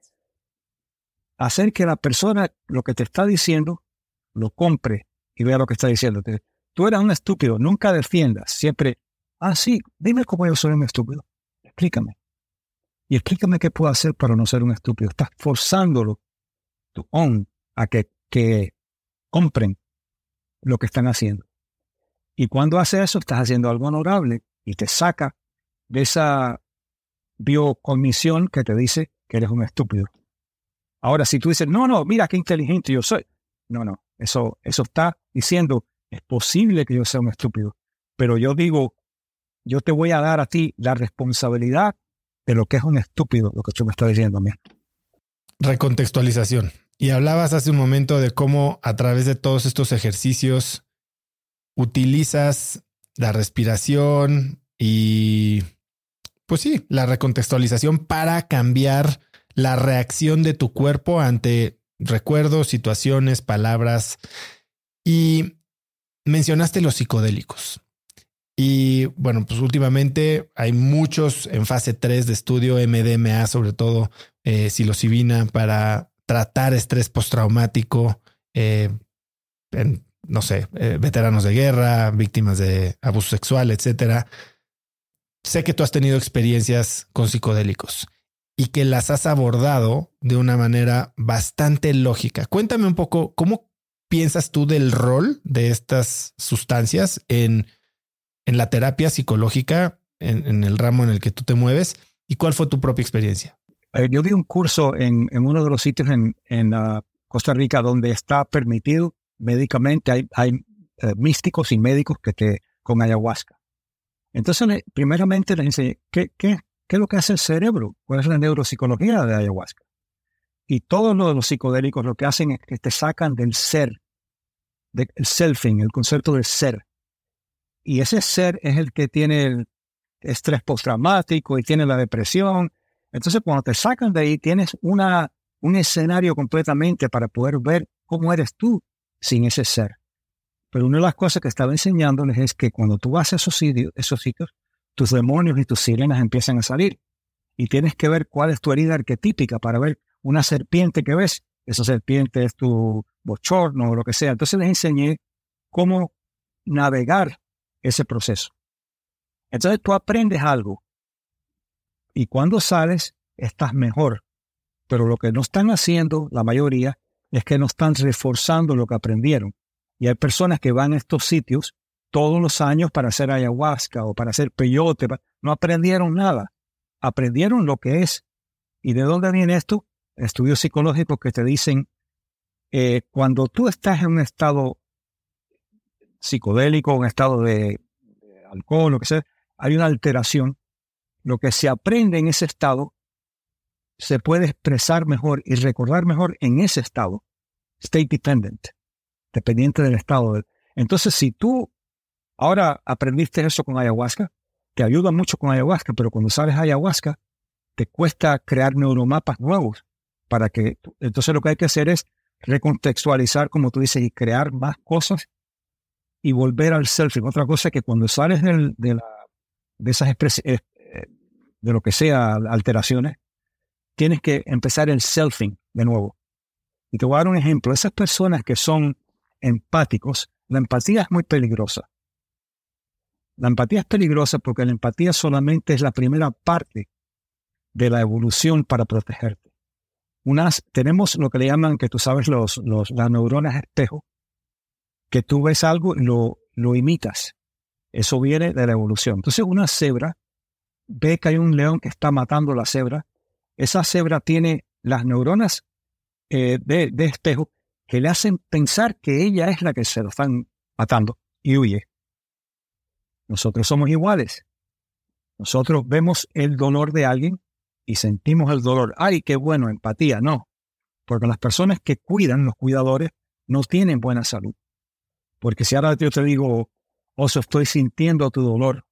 Speaker 2: hacer que la persona lo que te está diciendo lo compre y vea lo que está diciendo. Tú eres un estúpido, nunca defiendas, siempre, ah, sí, dime cómo yo soy un estúpido, explícame. Y explícame qué puedo hacer para no ser un estúpido. Estás forzándolo, a que, que compren lo que están haciendo. Y cuando hace eso, estás haciendo algo honorable y te saca de esa biocognición que te dice que eres un estúpido. Ahora, si tú dices, no, no, mira qué inteligente yo soy. No, no, eso, eso está diciendo, es posible que yo sea un estúpido. Pero yo digo, yo te voy a dar a ti la responsabilidad de lo que es un estúpido, lo que tú me estás diciendo a mí.
Speaker 1: Recontextualización. Y hablabas hace un momento de cómo a través de todos estos ejercicios utilizas la respiración y, pues sí, la recontextualización para cambiar la reacción de tu cuerpo ante recuerdos, situaciones, palabras. Y mencionaste los psicodélicos. Y bueno, pues últimamente hay muchos en fase 3 de estudio MDMA, sobre todo eh, psilocibina, para tratar estrés postraumático eh, no sé, eh, veteranos de guerra, víctimas de abuso sexual, etcétera. Sé que tú has tenido experiencias con psicodélicos y que las has abordado de una manera bastante lógica. Cuéntame un poco cómo piensas tú del rol de estas sustancias en, en la terapia psicológica, en, el ramo en el que tú te mueves y cuál fue tu propia experiencia.
Speaker 2: Eh, yo di un curso en, uno de los sitios en, ah, Costa Rica donde está permitido médicamente, hay, hay eh, místicos y médicos que te con ayahuasca. Entonces, primeramente les enseñé, ¿qué, qué, ¿qué es lo que hace el cerebro? ¿Cuál es la neuropsicología de ayahuasca? Y todos los psicodélicos lo que hacen es que te sacan del ser, del selfing, el concepto del ser. Y ese ser es el que tiene el estrés postraumático y tiene la depresión. Entonces, cuando te sacan de ahí, tienes una, un escenario completamente para poder ver cómo eres tú sin ese ser. Pero una de las cosas que estaba enseñándoles es que cuando tú vas a esos sitios, esos sitios, tus demonios y tus sirenas empiezan a salir. Y tienes que ver cuál es tu herida arquetípica para ver una serpiente que ves. Esa serpiente es tu bochorno o lo que sea. Entonces les enseñé cómo navegar ese proceso. Entonces tú aprendes algo y cuando sales estás mejor. Pero lo que no están haciendo la mayoría es que no están reforzando lo que aprendieron. Y hay personas que van a estos sitios todos los años para hacer ayahuasca o para hacer peyote. No aprendieron nada. Aprendieron lo que es. ¿Y de dónde viene esto? Estudios psicológicos que te dicen, eh, cuando tú estás en un estado psicodélico, un estado de, alcohol, lo que sea, hay una alteración. Lo que se aprende en ese estado se puede expresar mejor y recordar mejor en ese estado, state dependent, dependiente del estado. Entonces, si tú ahora aprendiste eso con ayahuasca, te ayuda mucho con ayahuasca, pero cuando sales a ayahuasca, te cuesta crear neuromapas nuevos para que, entonces lo que hay que hacer es recontextualizar, como tú dices, y crear más cosas y volver al selfing. Otra cosa es que cuando sales de, la, de esas expresiones, eh, de lo que sea, alteraciones, tienes que empezar el selfing de nuevo. Y te voy a dar un ejemplo. Esas personas que son empáticos, la empatía es muy peligrosa. La empatía es peligrosa porque la empatía solamente es la primera parte de la evolución para protegerte. Unas, tenemos lo que le llaman, que tú sabes, los, los, las neuronas espejo, que tú ves algo y lo, lo imitas. Eso viene de la evolución. Entonces una cebra ve que hay un león que está matando a la cebra. Esa cebra tiene las neuronas eh, de, espejo que le hacen pensar que ella es la que se lo están matando y huye. Nosotros somos iguales. Nosotros vemos el dolor de alguien y sentimos el dolor. ¡Ay, qué bueno! Empatía. No. Porque las personas que cuidan, los cuidadores, no tienen buena salud. Porque si ahora yo te digo, oso, estoy sintiendo tu dolor,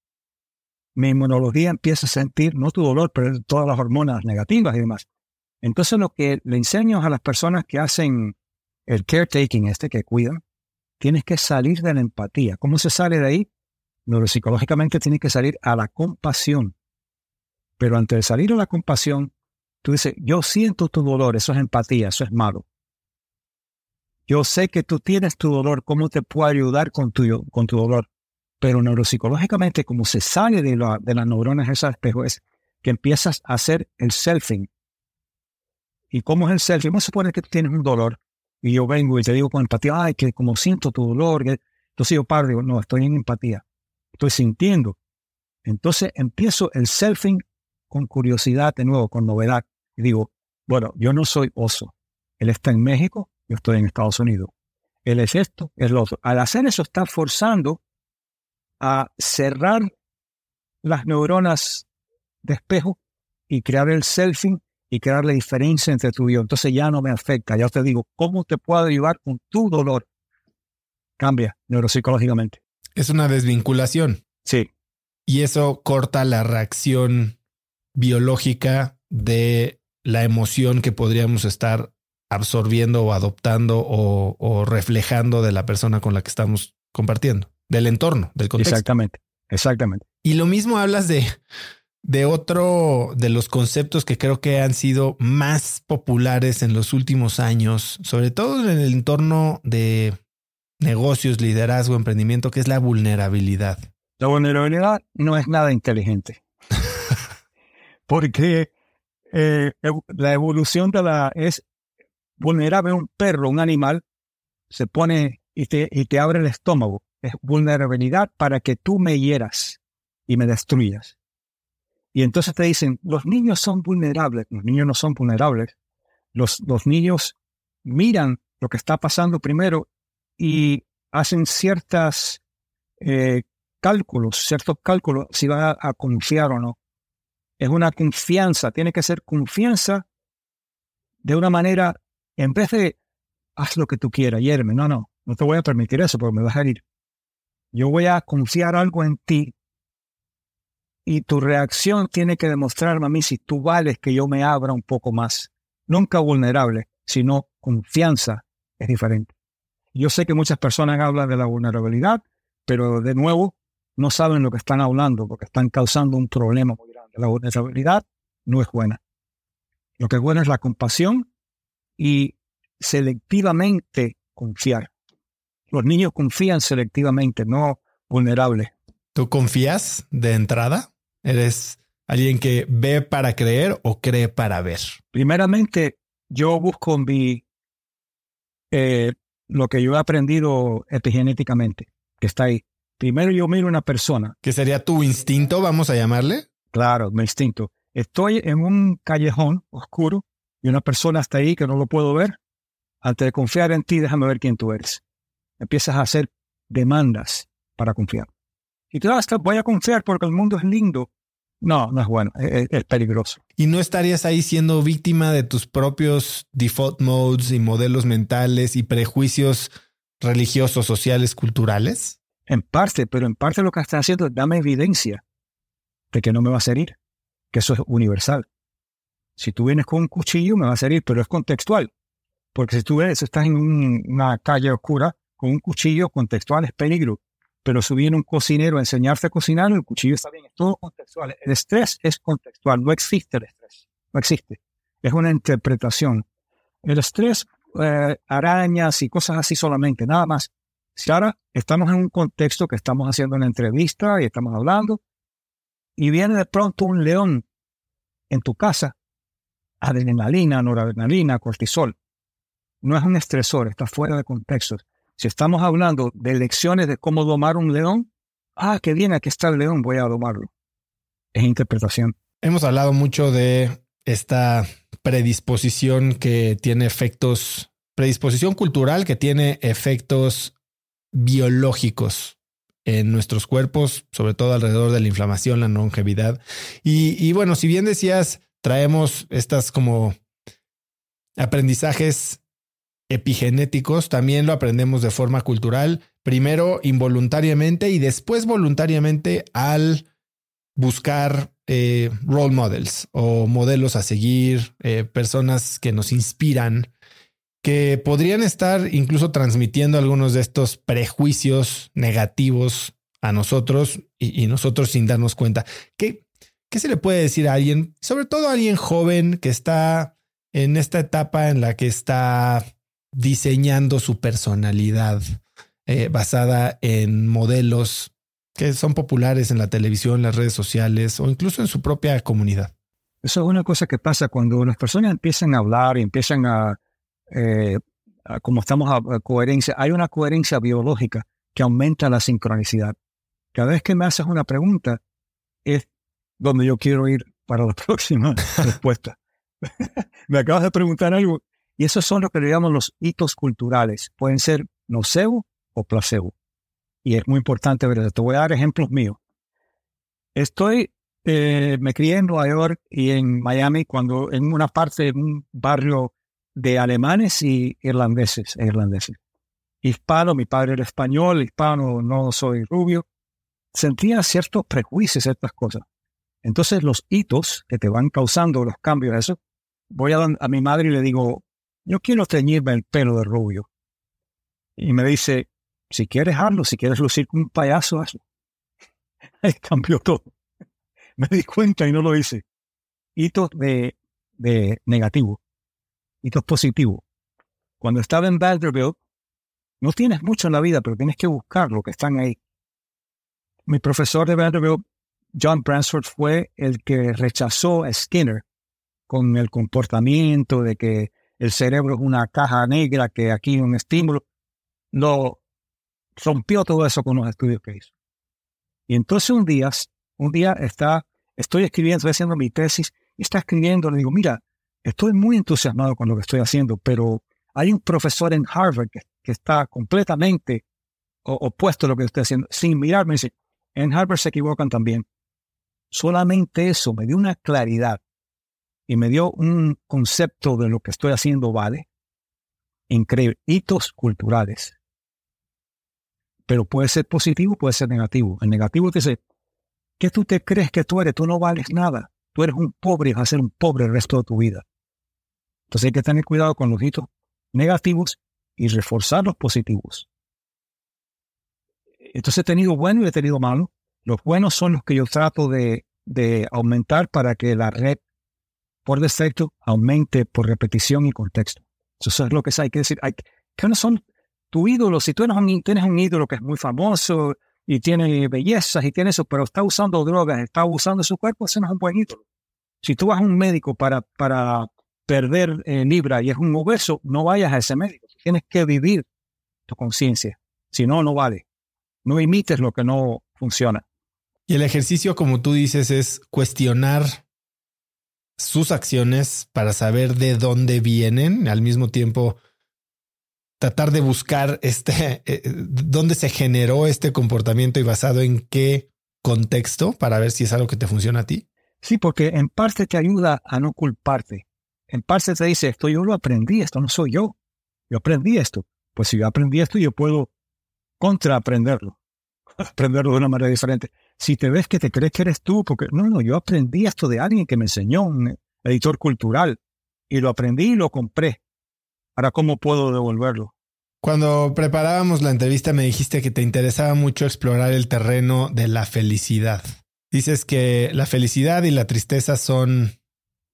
Speaker 2: mi inmunología empieza a sentir, no tu dolor, pero todas las hormonas negativas y demás. Entonces lo que le enseño a las personas que hacen el caretaking este, que cuidan, tienes que salir de la empatía. ¿Cómo se sale de ahí? Neuropsicológicamente tienes que salir a la compasión. Pero antes de salir a la compasión, tú dices, yo siento tu dolor, eso es empatía, eso es malo. Yo sé que tú tienes tu dolor, ¿cómo te puedo ayudar con tu, con tu dolor? Pero neuropsicológicamente, como se sale de, la, de las neuronas esas espejo, es que empiezas a hacer el selfing. ¿Y cómo es el selfing? Vamos a suponer que tú tienes un dolor y yo vengo y te digo con empatía, ay, que como siento tu dolor, Entonces yo paro digo, no, estoy en empatía, estoy sintiendo. Entonces empiezo el selfing con curiosidad de nuevo, con novedad. Y digo, bueno, yo no soy oso. Él está en México, yo estoy en Estados Unidos. Él es esto, es lo otro. Al hacer eso está forzando a cerrar las neuronas de espejo y crear el selfing y crear la diferencia entre tú y yo. Entonces ya no me afecta. Ya te digo, ¿cómo te puedo ayudar con tu dolor? Cambia neuropsicológicamente.
Speaker 1: Es una desvinculación.
Speaker 2: Sí.
Speaker 1: Y eso corta la reacción biológica de la emoción que podríamos estar absorbiendo o adoptando o, reflejando de la persona con la que estamos compartiendo, del entorno, del contexto.
Speaker 2: Exactamente, exactamente.
Speaker 1: Y lo mismo hablas de, de otro de los conceptos que creo que han sido más populares en los últimos años, sobre todo en el entorno de negocios, liderazgo, emprendimiento, que es la vulnerabilidad.
Speaker 2: La vulnerabilidad no es nada inteligente. Porque eh, la evolución de la es vulnerable un perro, un animal, se pone y te, y te abre el estómago. Es vulnerabilidad para que tú me hieras y me destruyas. Y entonces te dicen, los niños son vulnerables. Los niños no son vulnerables. Los, los niños miran lo que está pasando primero y hacen ciertas eh, cálculos, ciertos cálculos si van a, confiar o no. Es una confianza, tiene que ser confianza de una manera, en vez de haz lo que tú quieras, hierme, no, no, no te voy a permitir eso porque me vas a herir. Yo voy a confiar algo en ti y tu reacción tiene que demostrarme a mí si tú vales que yo me abra un poco más. Nunca vulnerable, sino confianza es diferente. Yo sé que muchas personas hablan de la vulnerabilidad, pero de nuevo no saben lo que están hablando porque están causando un problema muy grande. La vulnerabilidad no es buena. Lo que es bueno es la compasión y selectivamente confiar. Los niños confían selectivamente, no vulnerables.
Speaker 1: ¿Tú confías de entrada? ¿Eres alguien que ve para creer o cree para ver?
Speaker 2: Primeramente, yo busco mi, eh, lo que yo he aprendido epigenéticamente, que está ahí. Primero yo miro una persona.
Speaker 1: ¿Qué sería tu instinto, vamos a llamarle?
Speaker 2: Claro, mi instinto. Estoy en un callejón oscuro y una persona está ahí que no lo puedo ver. Antes de confiar en ti, déjame ver quién tú eres. Empiezas a hacer demandas para confiar. Y tú hasta voy a confiar porque el mundo es lindo. No, no es bueno, es, peligroso.
Speaker 1: ¿Y no estarías ahí siendo víctima de tus propios default modes y modelos mentales y prejuicios religiosos, sociales, culturales?
Speaker 2: En parte, pero en parte lo que estás haciendo es dame evidencia de que no me va a herir, que eso es universal. Si tú vienes con un cuchillo, me va a herir, pero es contextual. Porque si tú ves, estás en una calle oscura un cuchillo contextual, es peligro. Pero si viene un cocinero a enseñarte a cocinar, el cuchillo está bien, es todo contextual. El estrés es contextual, no existe el estrés, no existe. Es una interpretación. El estrés, eh, arañas y cosas así solamente, nada más. Si ahora estamos en un contexto que estamos haciendo una entrevista y estamos hablando, y viene de pronto un león en tu casa, adrenalina, noradrenalina, cortisol. No es un estresor, está fuera de contexto. Si estamos hablando de lecciones de cómo domar un león, ah, qué bien, aquí está el león, voy a domarlo. Es interpretación.
Speaker 1: Hemos hablado mucho de esta predisposición que tiene efectos, predisposición cultural que tiene efectos biológicos en nuestros cuerpos, sobre todo alrededor de la inflamación, la longevidad. Y, y bueno, si bien decías, traemos estas como aprendizajes epigenéticos, también lo aprendemos de forma cultural, primero involuntariamente y después voluntariamente al buscar eh, role models o modelos a seguir, eh, personas que nos inspiran, que podrían estar incluso transmitiendo algunos de estos prejuicios negativos a nosotros y, nosotros sin darnos cuenta. ¿Qué, ¿Qué se le puede decir a alguien, sobre todo a alguien joven que está en esta etapa en la que está diseñando su personalidad eh, basada en modelos que son populares en la televisión, las redes sociales o incluso en su propia comunidad.
Speaker 2: Eso es una cosa que pasa cuando las personas empiezan a hablar y empiezan a, eh, como estamos a, coherencia, hay una coherencia biológica que aumenta la sincronicidad. Cada vez que me haces una pregunta es donde yo quiero ir para la próxima respuesta. me acabas de preguntar algo y esos son lo que le llamamos los hitos culturales. Pueden ser nocebo o placebo. Y es muy importante ver Te voy a dar ejemplos míos. Estoy, eh, me crié en Nueva York y en Miami cuando en una parte, de un barrio de alemanes y irlandeses, e irlandeses. Hispano, mi padre era español, hispano, no soy rubio. Sentía ciertos prejuicios, ciertas cosas. Entonces los hitos que te van causando los cambios, eso, voy a, a mi madre y le digo, yo quiero teñirme el pelo de rubio. Y me dice, si quieres hazlo, si quieres lucir como un payaso, hazlo. Ahí cambió todo. Me di cuenta y no lo hice. Hitos de, de negativo, hitos positivos. Cuando estaba en Vanderbilt, no tienes mucho en la vida, pero tienes que buscar lo que están ahí. Mi profesor de Vanderbilt, John Bransford, fue el que rechazó a Skinner con el comportamiento de que el cerebro es una caja negra que aquí un estímulo. Lo rompió todo eso con los estudios que hizo. Y entonces un día, un día está, estoy escribiendo, estoy haciendo mi tesis, y está escribiendo, le digo, mira, estoy muy entusiasmado con lo que estoy haciendo, pero hay un profesor en Harvard que, está completamente opuesto a lo que estoy haciendo. Sin mirarme, dice, en Harvard se equivocan también. Solamente eso me dio una claridad y me dio un concepto de lo que estoy haciendo, ¿vale? Increíble. Hitos culturales. Pero puede ser positivo, puede ser negativo. El negativo te dice, ¿qué tú te crees que tú eres? Tú no vales nada. Tú eres un pobre vas a ser un pobre el resto de tu vida. Entonces hay que tener cuidado con los hitos negativos y reforzar los positivos. Entonces he tenido bueno y he tenido malo. Los buenos son los que yo trato de, de aumentar para que la red por defecto aumente por repetición y contexto. Eso es lo que hay que decir. Hay, ¿Qué no son tu ídolo? Si tú tienes un ídolo que es muy famoso y tiene bellezas y tiene eso, pero está usando drogas, está usando su cuerpo, ese no es un buen ídolo. Si tú vas a un médico para, para perder eh, libra y es un obeso, no vayas a ese médico. Tienes que vivir tu conciencia. Si no, no vale. No imites lo que no funciona.
Speaker 1: Y el ejercicio, como tú dices, es cuestionar sus acciones para saber de dónde vienen, al mismo tiempo tratar de buscar este, eh, dónde se generó este comportamiento y basado en qué contexto para ver si es algo que te funciona a ti.
Speaker 2: Sí, porque en parte te ayuda a no culparte. En parte te dice, esto yo lo aprendí, esto no soy yo. Yo aprendí esto. Pues si yo aprendí esto, yo puedo contraaprenderlo, aprenderlo de una manera diferente si te ves que te crees que eres tú, porque no, no, yo aprendí esto de alguien que me enseñó, un editor cultural, y lo aprendí y lo compré. Ahora, ¿cómo puedo devolverlo?
Speaker 1: Cuando preparábamos la entrevista me dijiste que te interesaba mucho explorar el terreno de la felicidad. Dices que la felicidad y la tristeza son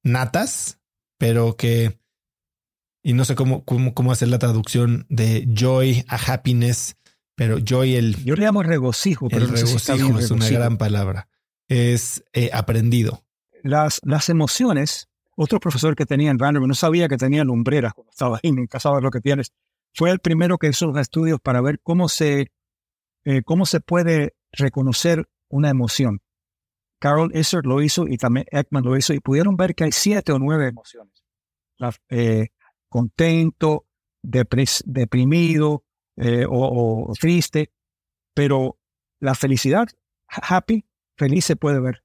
Speaker 1: natas, pero que, y no sé cómo, cómo, cómo hacer la traducción de joy a happiness, pero joy, el.
Speaker 2: Yo le llamo regocijo, pero
Speaker 1: el regocijo es una gran palabra. Es eh, aprendido.
Speaker 2: Las, las emociones, otro profesor que tenía en Vanderbilt no sabía que tenía lumbreras cuando estaba ahí, nunca sabes lo que tienes. Fue el primero que hizo los estudios para ver cómo se, eh, cómo se puede reconocer una emoción. Carol Isser lo hizo y también Ekman lo hizo y pudieron ver que hay siete o nueve emociones. Eh, contento, deprimido, eh, o, triste, pero la felicidad, happy, feliz se puede ver,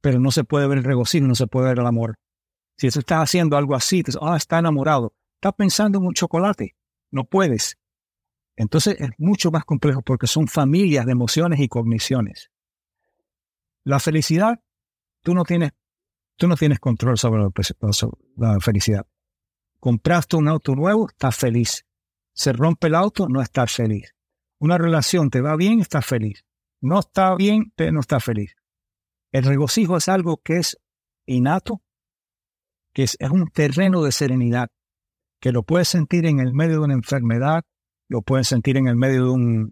Speaker 2: pero no se puede ver el regocijo, no se puede ver el amor. Si tú estás haciendo algo así, te, ah, está enamorado, está pensando en un chocolate, no puedes. Entonces es mucho más complejo porque son familias de emociones y cogniciones. La felicidad, tú no tienes, tú no tienes control sobre la felicidad. Compraste un auto nuevo, estás feliz. Se rompe el auto, no estás feliz. Una relación te va bien, estás feliz. No está bien, no estás feliz. El regocijo es algo que es innato, que es, un terreno de serenidad, que lo puedes sentir en el medio de una enfermedad, lo puedes sentir en el medio de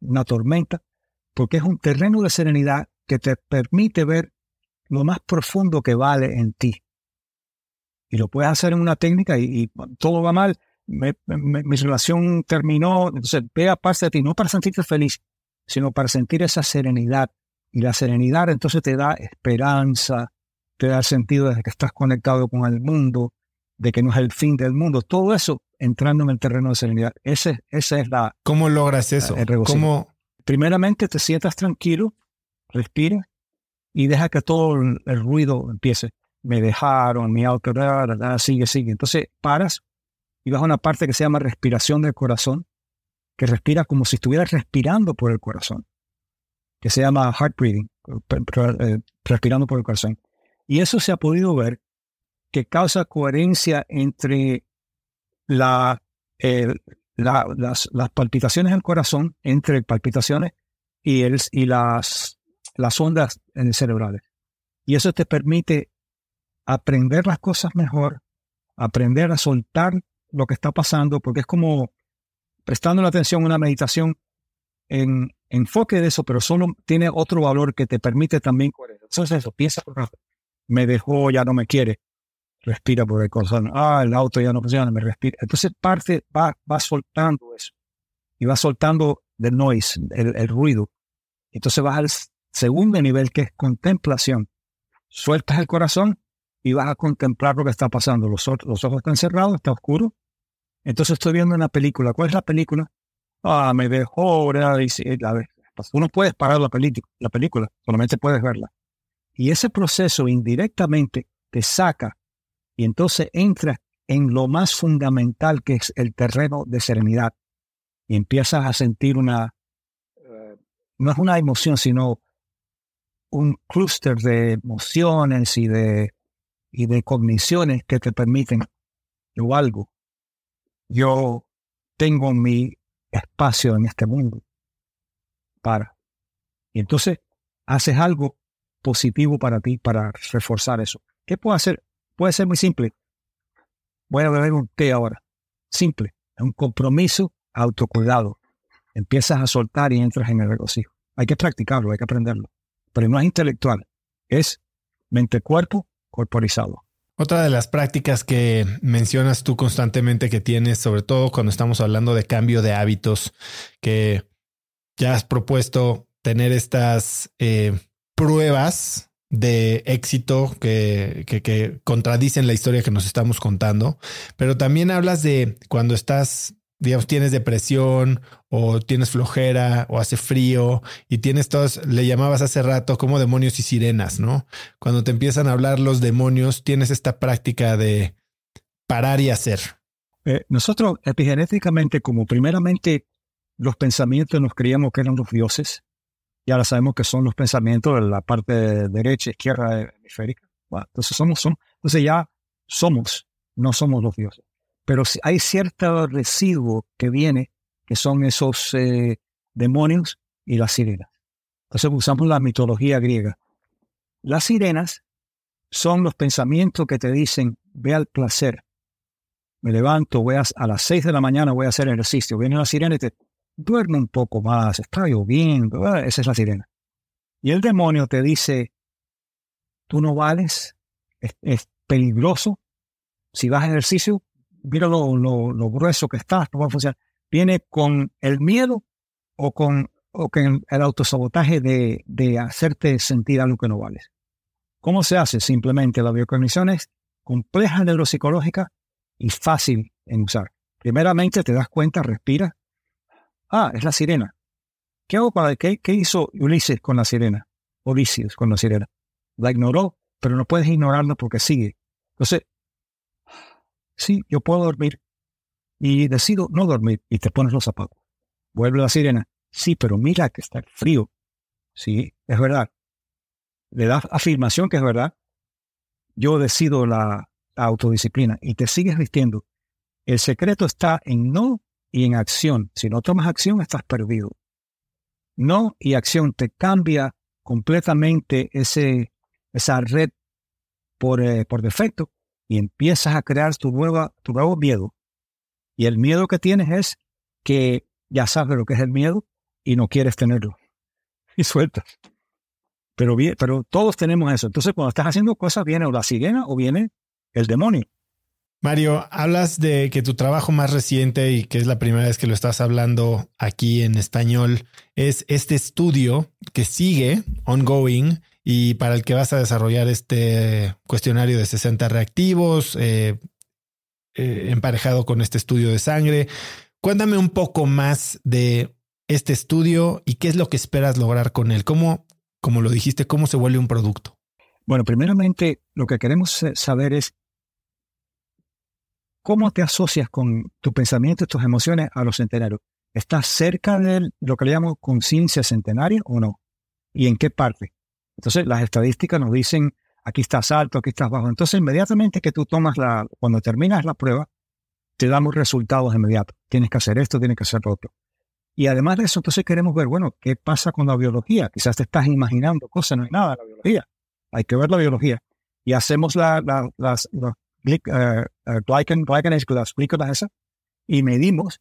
Speaker 2: una tormenta, porque es un terreno de serenidad que te permite ver lo más profundo que vale en ti. Y lo puedes hacer en una técnica y todo va mal, mi relación terminó, entonces ve aparte de ti, no para sentirte feliz, sino para sentir esa serenidad. Y la serenidad entonces te da esperanza, te da el sentido de que estás conectado con el mundo, de que no es el fin del mundo. Todo eso entrando en el terreno de serenidad. Ese, esa es la...
Speaker 1: ¿Cómo logras eso? ¿Cómo...
Speaker 2: Primeramente te sientas tranquilo, respira y deja que todo el, ruido empiece. Me dejaron, mi auto, sigue, sigue. Entonces paras y vas a una parte que se llama respiración del corazón, que respira como si estuvieras respirando por el corazón, que se llama heart breathing, eh, respirando por el corazón. Y eso se ha podido ver que causa coherencia entre la, las, las, palpitaciones del corazón, entre palpitaciones y, el, y las, las ondas cerebrales. Y eso te permite aprender las cosas mejor, aprender a soltar lo que está pasando, porque es como prestando la atención a una meditación en enfoque de eso, pero solo tiene otro valor que te permite también Entonces eso, piensa por me dejó, ya no me quiere, respira por el corazón, ah, el auto ya no funciona, me respira. Entonces parte, va, va soltando eso y va soltando el noise, el, ruido. Entonces vas al segundo nivel que es contemplación. Sueltas el corazón y vas a contemplar lo que está pasando. Los, los ojos están cerrados, está oscuro, entonces estoy viendo una película. ¿Cuál es la película? Ah, me dejó, ¿verdad? Y, la, uno puede parar la, la película, solamente puedes verla. Y ese proceso indirectamente te saca y entonces entra en lo más fundamental que es el terreno de serenidad. Y empiezas a sentir una, eh, no es una emoción, sino un clúster de emociones y de, y de cogniciones que te permiten o algo yo tengo mi espacio en este mundo para. Y entonces haces algo positivo para ti para reforzar eso. ¿Qué puedo hacer? Puede ser muy simple. Voy a beber un té ahora. Simple. Es un compromiso autocuidado. Empiezas a soltar y entras en el regocijo. Hay que practicarlo, hay que aprenderlo. Pero no es intelectual. Es mente-cuerpo corporizado.
Speaker 1: Otra de las prácticas que mencionas tú constantemente que tienes, sobre todo cuando estamos hablando de cambio de hábitos, que ya has propuesto tener estas eh, pruebas de éxito que, que, contradicen la historia que nos estamos contando, pero también hablas de cuando estás digamos, tienes depresión o tienes flojera o hace frío y tienes todos, le llamabas hace rato como demonios y sirenas, ¿no? Cuando te empiezan a hablar los demonios, tienes esta práctica de parar y hacer.
Speaker 2: Eh, nosotros epigenéticamente, como primeramente los pensamientos nos creíamos que eran los dioses, y ahora sabemos que son los pensamientos de la parte derecha, izquierda hemisférica. entonces somos, somos, entonces ya somos, no somos los dioses pero hay cierto residuo que viene, que son esos eh, demonios y las sirenas. Entonces usamos la mitología griega. Las sirenas son los pensamientos que te dicen, ve al placer. Me levanto, voy a, las seis de la mañana voy a hacer ejercicio. Viene la sirena y te duerme un poco más, está lloviendo. Esa es la sirena. Y el demonio te dice, tú no vales, es, es peligroso. Si vas a ejercicio, mira lo, grueso que estás, no va a funcionar. Viene con el miedo o con, o con el autosabotaje de, de hacerte sentir algo que no vales. ¿Cómo se hace? Simplemente la biocognición es compleja neuropsicológica y fácil en usar. Primeramente te das cuenta, respira. Ah, es la sirena. ¿Qué hago para qué, qué hizo Ulises con la sirena? Ulises con la sirena. La ignoró, pero no puedes ignorarla porque sigue. Entonces, sí, yo puedo dormir. Y decido no dormir y te pones los zapatos. Vuelve la sirena. Sí, pero mira que está frío. Sí, es verdad. Le das afirmación que es verdad. Yo decido la, autodisciplina y te sigues vistiendo. El secreto está en no y en acción. Si no tomas acción, estás perdido. No y acción te cambia completamente ese, esa red por, eh, por defecto y empiezas a crear tu, nueva, tu nuevo miedo. Y el miedo que tienes es que ya sabes lo que es el miedo y no quieres tenerlo. Y sueltas. Pero, pero todos tenemos eso. Entonces, cuando estás haciendo cosas, viene o la sirena o viene el demonio.
Speaker 1: Mario, hablas de que tu trabajo más reciente y que es la primera vez que lo estás hablando aquí en español es este estudio que sigue ongoing y para el que vas a desarrollar este cuestionario de 60 reactivos eh, eh, emparejado con este estudio de sangre. Cuéntame un poco más de este estudio y qué es lo que esperas lograr con él. ¿Cómo, como lo dijiste, cómo se vuelve un producto?
Speaker 2: Bueno, primeramente lo que queremos saber es ¿Cómo te asocias con tu pensamiento y tus emociones a los centenarios? ¿Estás cerca de lo que le llamamos conciencia centenaria o no? ¿Y en qué parte? Entonces, las estadísticas nos dicen, aquí estás alto, aquí estás bajo. Entonces, inmediatamente que tú tomas la, cuando terminas la prueba, te damos resultados inmediatos. Tienes que hacer esto, tienes que hacer lo otro. Y además de eso, entonces queremos ver, bueno, ¿qué pasa con la biología? Quizás te estás imaginando cosas, no hay nada de la biología. Hay que ver la biología. Y hacemos la, las, uh, las gluconas esas, y medimos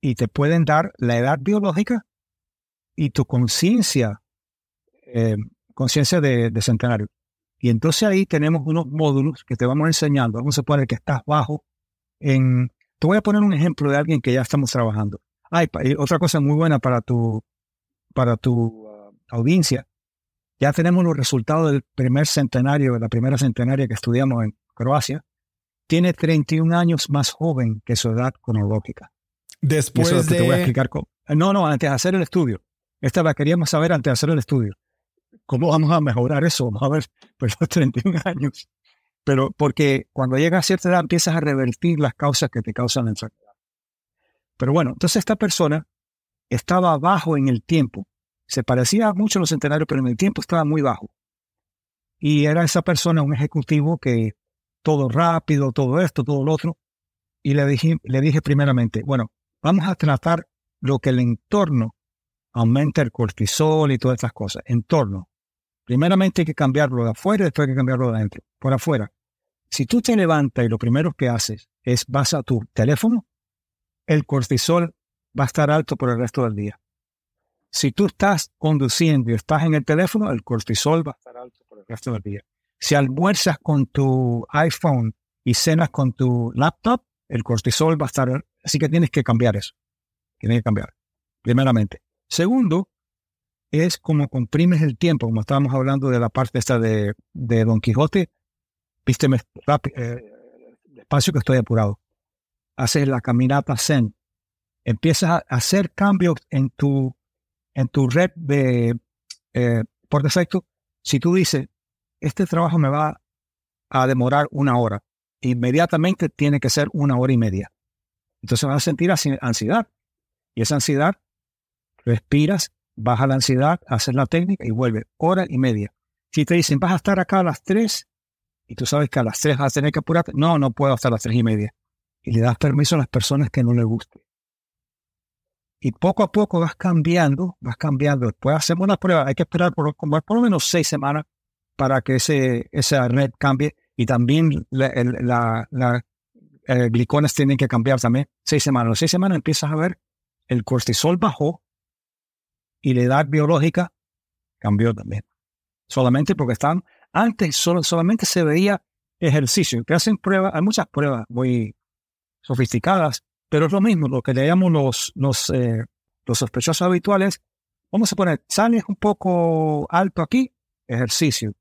Speaker 2: y te pueden dar la edad biológica y tu conciencia, eh, conciencia de, centenario. Y entonces ahí tenemos unos módulos que te vamos enseñando. Vamos a poner que estás bajo en... Te voy a poner un ejemplo de alguien que ya estamos trabajando. Ay, otra cosa muy buena para tu, para tu uh, audiencia. Ya tenemos los resultados del primer centenario, de la primera centenaria que estudiamos en Croacia tiene 31 años más joven que su edad cronológica.
Speaker 1: Después de...
Speaker 2: Te voy a explicar cómo. No, no, antes de hacer el estudio. Esta la queríamos saber antes de hacer el estudio. ¿Cómo vamos a mejorar eso? Vamos a ver, pues los 31 años. Pero porque cuando llega a cierta edad empiezas a revertir las causas que te causan la enfermedad. Pero bueno, entonces esta persona estaba bajo en el tiempo. Se parecía mucho a los centenarios, pero en el tiempo estaba muy bajo. Y era esa persona, un ejecutivo que todo rápido, todo esto, todo lo otro. Y le dije, le dije primeramente, bueno, vamos a tratar lo que el entorno aumenta el cortisol y todas estas cosas. Entorno. Primeramente hay que cambiarlo de afuera después hay que cambiarlo de adentro. Por afuera. Si tú te levantas y lo primero que haces es vas a tu teléfono, el cortisol va a estar alto por el resto del día. Si tú estás conduciendo y estás en el teléfono, el cortisol va a estar alto por el resto del día. Si almuerzas con tu iPhone y cenas con tu laptop, el cortisol va a estar, así que tienes que cambiar eso. Tienes que cambiar, primeramente. Segundo, es como comprimes el tiempo, como estábamos hablando de la parte esta de, Don Quijote. Viste, eh, despacio que estoy apurado. Haces la caminata Zen. Empiezas a hacer cambios en tu, en tu red de, eh, por defecto. Si tú dices, este trabajo me va a demorar una hora. Inmediatamente tiene que ser una hora y media. Entonces vas a sentir ansiedad. Y esa ansiedad, respiras, baja la ansiedad, haces la técnica y vuelve. Hora y media. Si te dicen, vas a estar acá a las tres, y tú sabes que a las tres vas a tener que apurarte, no, no puedo hasta las tres y media. Y le das permiso a las personas que no les guste. Y poco a poco vas cambiando, vas cambiando. Después hacemos una prueba, hay que esperar por, lo menos seis semanas para que ese, esa red cambie y también la, la, eh, glicones tienen que cambiar también. Seis semanas. seis semanas empiezas a ver el cortisol bajó y la edad biológica cambió también. Solamente porque están, antes solo, solamente se veía ejercicio. Que hacen pruebas, hay muchas pruebas muy sofisticadas, pero es lo mismo, lo que le llamamos los, los, eh, los sospechosos habituales. Vamos a poner, sales un poco alto aquí, ejercicio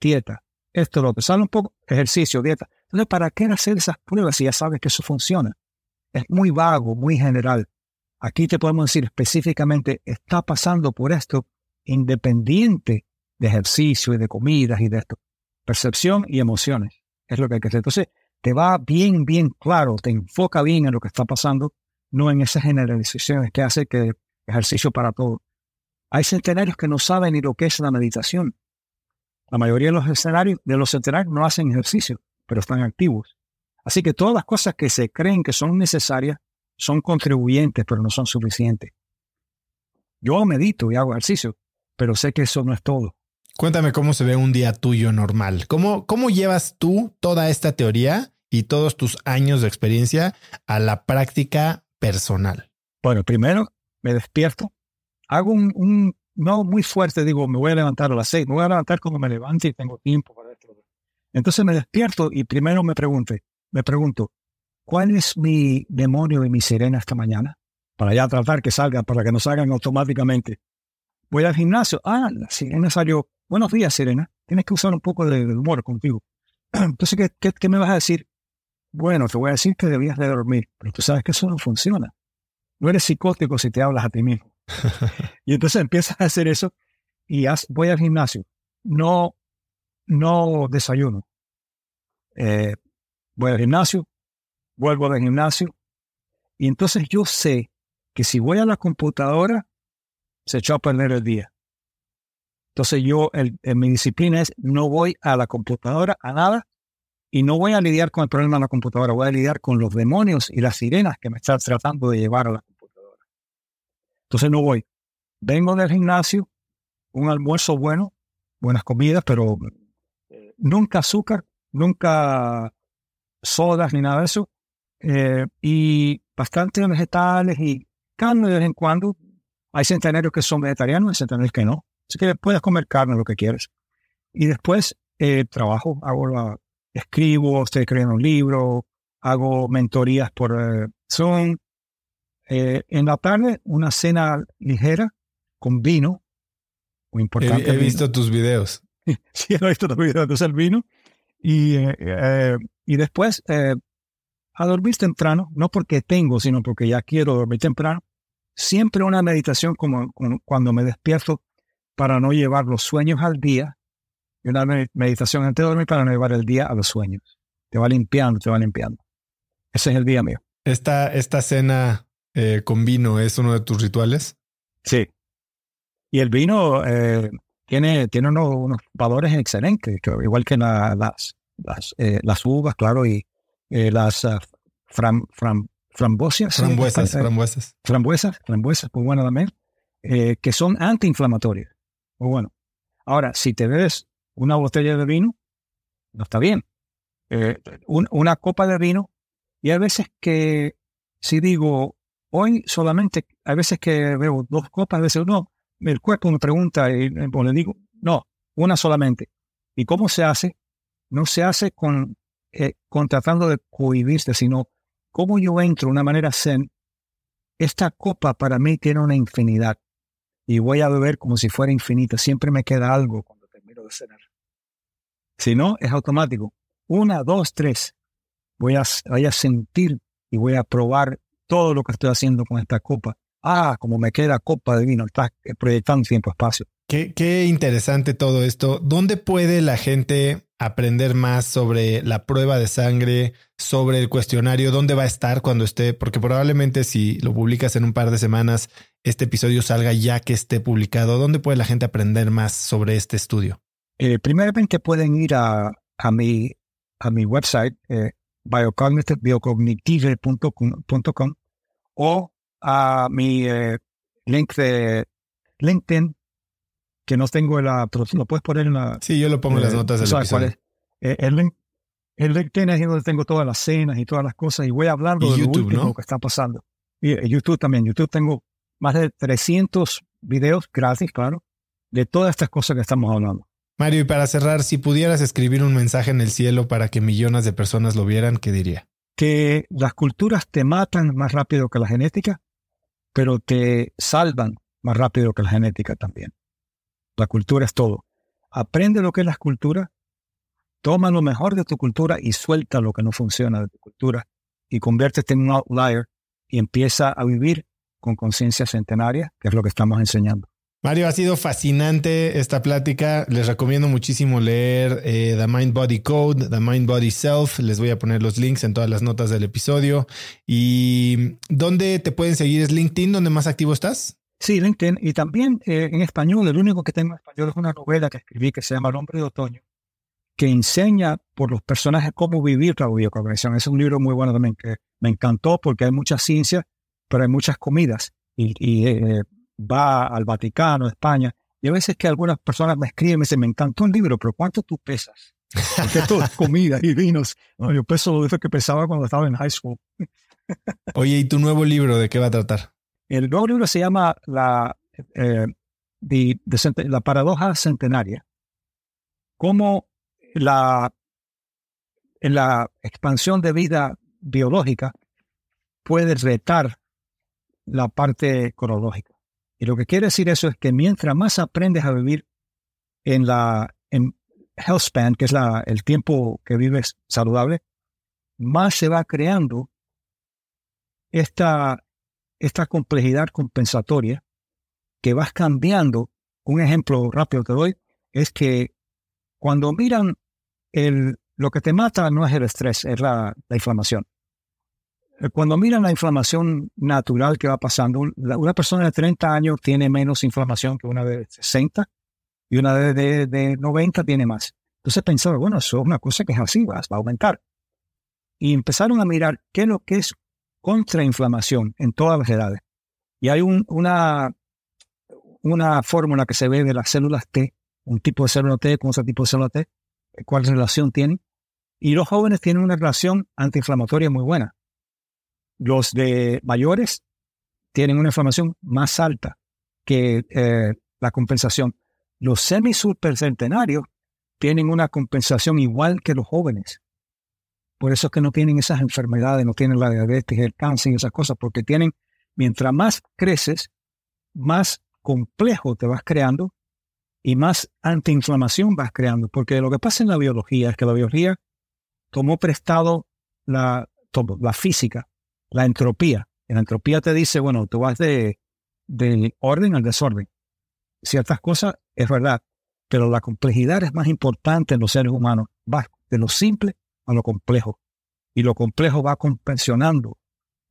Speaker 2: dieta, esto, lo que sale un poco, ejercicio, dieta. Entonces, ¿para qué hacer esas pruebas si ya sabes que eso funciona? Es muy vago, muy general. Aquí te podemos decir específicamente, está pasando por esto independiente de ejercicio y de comidas y de esto. Percepción y emociones es lo que hay que hacer. Entonces, te va bien, bien claro, te enfoca bien en lo que está pasando, no en esas generalizaciones que hace que ejercicio para todo. Hay centenarios que no saben ni lo que es la meditación. La mayoría de los escenarios, de los centenarios no hacen ejercicio, pero están activos. Así que todas las cosas que se creen que son necesarias son contribuyentes, pero no son suficientes. Yo medito y hago ejercicio, pero sé que eso no es todo.
Speaker 1: Cuéntame cómo se ve un día tuyo normal. ¿Cómo, cómo llevas tú toda esta teoría y todos tus años de experiencia a la práctica personal?
Speaker 2: Bueno, primero me despierto, hago un no muy fuerte, digo, me voy a levantar a las seis, me voy a levantar cuando me levante y tengo tiempo para esto. Entonces me despierto y primero me pregunto, me pregunto, ¿cuál es mi demonio y mi sirena esta mañana? Para ya tratar que salgan, para que no salgan automáticamente. Voy al gimnasio. Ah, la sirena salió. Buenos días, sirena. Tienes que usar un poco de, humor contigo. Entonces, ¿qué, ¿qué, qué, me vas a decir? Bueno, te voy a decir que debías de dormir, pero tú sabes que eso no funciona. No eres psicótico si te hablas a ti mismo. y entonces empiezas a hacer eso y voy al gimnasio. No, no desayuno. Eh, voy al gimnasio, vuelvo al gimnasio. Y entonces yo sé que si voy a la computadora, se echó a perder el día. Entonces yo, en mi disciplina es, no voy a la computadora, a nada, y no voy a lidiar con el problema de la computadora, voy a lidiar con los demonios y las sirenas que me están tratando de llevar a la computadora. Entonces no voy. Vengo del gimnasio, un almuerzo bueno, buenas comidas, pero nunca azúcar, nunca sodas ni nada de eso, eh, y bastantes vegetales y carne de vez en cuando. Hay centenarios que son vegetarianos, hay centenarios que no. Así que puedes comer carne, lo que quieres. Y después eh, trabajo, hago la, escribo, estoy escribiendo un libro, hago mentorías por Zoom. en la tarde, una cena ligera con vino, muy importante.
Speaker 1: He, visto tus videos.
Speaker 2: sí, he visto tus videos. Entonces el vino. Y, eh, eh, y después eh, a dormir temprano, no porque tengo, sino porque ya quiero dormir temprano. Siempre una meditación como, cuando me despierto para no llevar los sueños al día y una meditación antes de dormir para no llevar el día a los sueños. Te va limpiando, te va limpiando. Ese es el día mío.
Speaker 1: ¿Esta, esta cena con vino es uno de tus rituales?
Speaker 2: Sí, y el vino eh, tiene, tiene unos, valores excelentes, igual que las, las, eh, las, uvas, claro, y eh, las uh, fram,
Speaker 1: frambuesas. Frambuesas, frambuesas.
Speaker 2: Frambuesas, frambuesas, muy bueno también, que son antiinflamatorias. Muy bueno. Ahora, si te bebes una botella de vino, no está bien. una copa de vino, y hay veces que, si digo, hoy solamente, hay veces que bebo dos copas, a veces no, el cuerpo me pregunta y le digo, no, una solamente. ¿Y cómo se hace? No se hace con, eh, de cohibirse, sino cómo yo entro de una manera zen. Esta copa para mí tiene una infinidad y voy a beber como si fuera infinita. Siempre me queda algo cuando termino de cenar. Si no, es automático. Una, dos, tres. Voy a, voy a sentir y voy a probar todo lo que estoy haciendo con esta copa ah, como me queda copa de vino, está proyectando tiempo-espacio.
Speaker 1: Qué, qué interesante todo esto. ¿Dónde puede la gente aprender más sobre la prueba de sangre, sobre el cuestionario? ¿Dónde va a estar cuando esté? Porque probablemente si lo publicas en un par de semanas, este episodio salga ya que esté publicado. ¿Dónde puede la gente aprender más sobre este estudio?
Speaker 2: Eh, primeramente pueden ir a, a, mi, a mi website, eh, biocognitive.com o a mi eh, link de LinkedIn, que no tengo la, pero lo puedes poner en la...
Speaker 1: Sí, yo lo pongo en las eh, notas del episodio.
Speaker 2: Eh, el, link, el LinkedIn es donde tengo todas las cenas y todas las cosas y voy a hablar de YouTube, lo último que está pasando. Y YouTube también. YouTube tengo más de 300 videos gratis, claro, de todas estas cosas que estamos hablando.
Speaker 1: Mario, y para cerrar, si pudieras escribir un mensaje en el cielo para que millones de personas lo vieran, ¿qué diría?
Speaker 2: Que las culturas te matan más rápido que la genética pero te salvan más rápido que la genética también. La cultura es todo. Aprende lo que es la cultura, toma lo mejor de tu cultura y suelta lo que no funciona de tu cultura y conviértete en un outlier y empieza a vivir con conciencia centenaria, que es lo que estamos enseñando.
Speaker 1: Mario, ha sido fascinante esta plática. Les recomiendo muchísimo leer eh, The Mind Body Code, The Mind Body Self. Les voy a poner los links en todas las notas del episodio. ¿Y dónde te pueden seguir? ¿Es LinkedIn donde más activo estás?
Speaker 2: Sí, LinkedIn. Y también eh, en español, el único que tengo en español es una novela que escribí que se llama El hombre de otoño, que enseña por los personajes cómo vivir la biocognición. Es un libro muy bueno también que me encantó porque hay mucha ciencia, pero hay muchas comidas. Y, eh, va al Vaticano, España, y a veces que algunas personas me escriben y me dicen, me encantó el libro, pero ¿cuánto tú pesas? Porque todo es comida y vinos. yo peso lo que pesaba cuando estaba en high school.
Speaker 1: Oye, ¿y tu nuevo libro de qué va a tratar?
Speaker 2: El nuevo libro se llama La, eh, la paradoja centenaria. Cómo la, la expansión de vida biológica puede retar la parte cronológica. Y lo que quiere decir eso es que mientras más aprendes a vivir en la en health span, que es la, el tiempo que vives saludable, más se va creando esta, esta complejidad compensatoria que vas cambiando. Un ejemplo rápido que doy es que cuando miran el, lo que te mata no es el estrés, es la, la inflamación. Eh, cuando miran la inflamación natural que va pasando, una persona de 30 años tiene menos inflamación que una de 60 y una de, de, 90 tiene más. Entonces pensaba, bueno, eso es una cosa que es así, va, a aumentar. Y empezaron a mirar qué es lo que es contrainflamación en todas las edades. Y hay una, una fórmula que se ve de las células T, un tipo de célula T con otro tipo de célula T, cuál relación tienen. Y los jóvenes tienen una relación antiinflamatoria muy buena. Los de mayores tienen una inflamación más alta que eh, la compensación. Los semi-supercentenarios tienen una compensación igual que los jóvenes. Por eso es que no tienen esas enfermedades, no tienen la diabetes, el cáncer y esas cosas, porque tienen, mientras más creces, más complejo te vas creando y más antiinflamación vas creando. Porque lo que pasa en la biología es que la biología tomó prestado la, la física la entropía. la entropía te dice, bueno, tú vas de, orden al desorden. Ciertas cosas es verdad, pero la complejidad es más importante en los seres humanos. Va de lo simple a lo complejo. Y lo complejo va compensionando,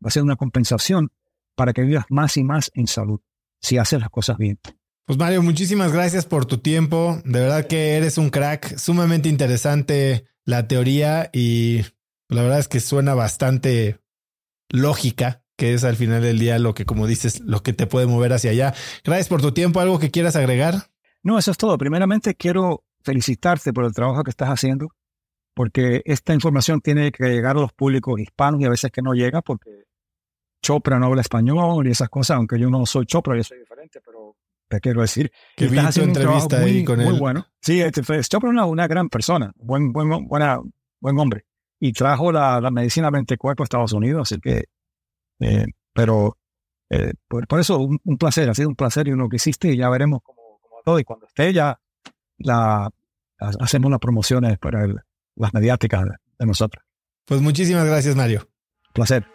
Speaker 2: va a ser una compensación para que vivas más y más en salud, si haces las cosas bien.
Speaker 1: Pues Mario, muchísimas gracias por tu tiempo. De verdad que eres un crack, sumamente interesante la teoría y la verdad es que suena bastante lógica, que es al final del día lo que, como dices, lo que te puede mover hacia allá. Gracias por tu tiempo. ¿Algo que quieras agregar?
Speaker 2: No, eso es todo. Primeramente, quiero felicitarte por el trabajo que estás haciendo, porque esta información tiene que llegar a los públicos hispanos y a veces que no llega porque Chopra no habla español y esas cosas, aunque yo no soy Chopra, yo soy diferente, pero te quiero decir
Speaker 1: que estás haciendo entrevista ahí con él.
Speaker 2: Muy bueno. Sí, este, Chopra es una, una, gran persona, buen, buen, buena, buen hombre y trajo la, la medicina 24 a Estados Unidos, así que, eh, pero eh, por, eso un, placer, ha sido un placer y uno que hiciste y ya veremos cómo, todo y cuando esté ya la, hacemos las promociones para las mediáticas de nosotros.
Speaker 1: Pues muchísimas gracias Mario.
Speaker 2: Placer.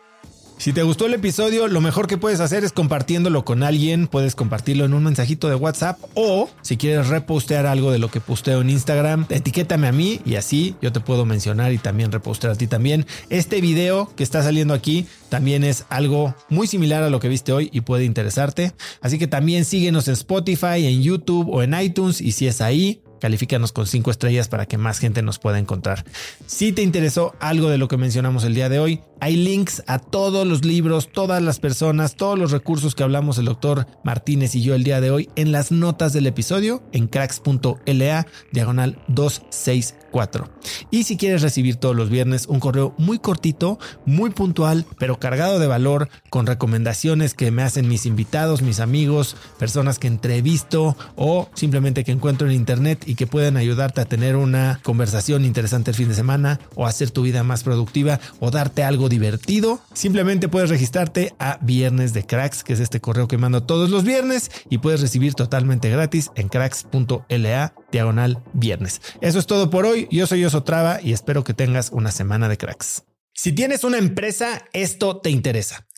Speaker 1: Si te gustó el episodio, lo mejor que puedes hacer es compartiéndolo con alguien. Puedes compartirlo en un mensajito de WhatsApp o si quieres repostear algo de lo que posteo en Instagram, etiquétame a mí y así yo te puedo mencionar y también repostear a ti también. Este video que está saliendo aquí también es algo muy similar a lo que viste hoy y puede interesarte. Así que también síguenos en Spotify, en YouTube o en iTunes y si es ahí, califícanos con cinco estrellas para que más gente nos pueda encontrar. Si te interesó algo de lo que mencionamos el día de hoy, hay links a todos los libros, todas las personas, todos los recursos que hablamos el doctor Martínez y yo el día de hoy en las notas del episodio en cracks.la diagonal 264. Y si quieres recibir todos los viernes un correo muy cortito, muy puntual, pero cargado de valor, con recomendaciones que me hacen mis invitados, mis amigos, personas que entrevisto o simplemente que encuentro en internet y que pueden ayudarte a tener una conversación interesante el fin de semana o hacer tu vida más productiva o darte algo divertido, simplemente puedes registrarte a Viernes de Cracks, que es este correo que mando todos los viernes y puedes recibir totalmente gratis en cracks.la diagonal viernes. Eso es todo por hoy. Yo soy Osotrava y espero que tengas una semana de cracks. Si tienes una empresa, esto te interesa.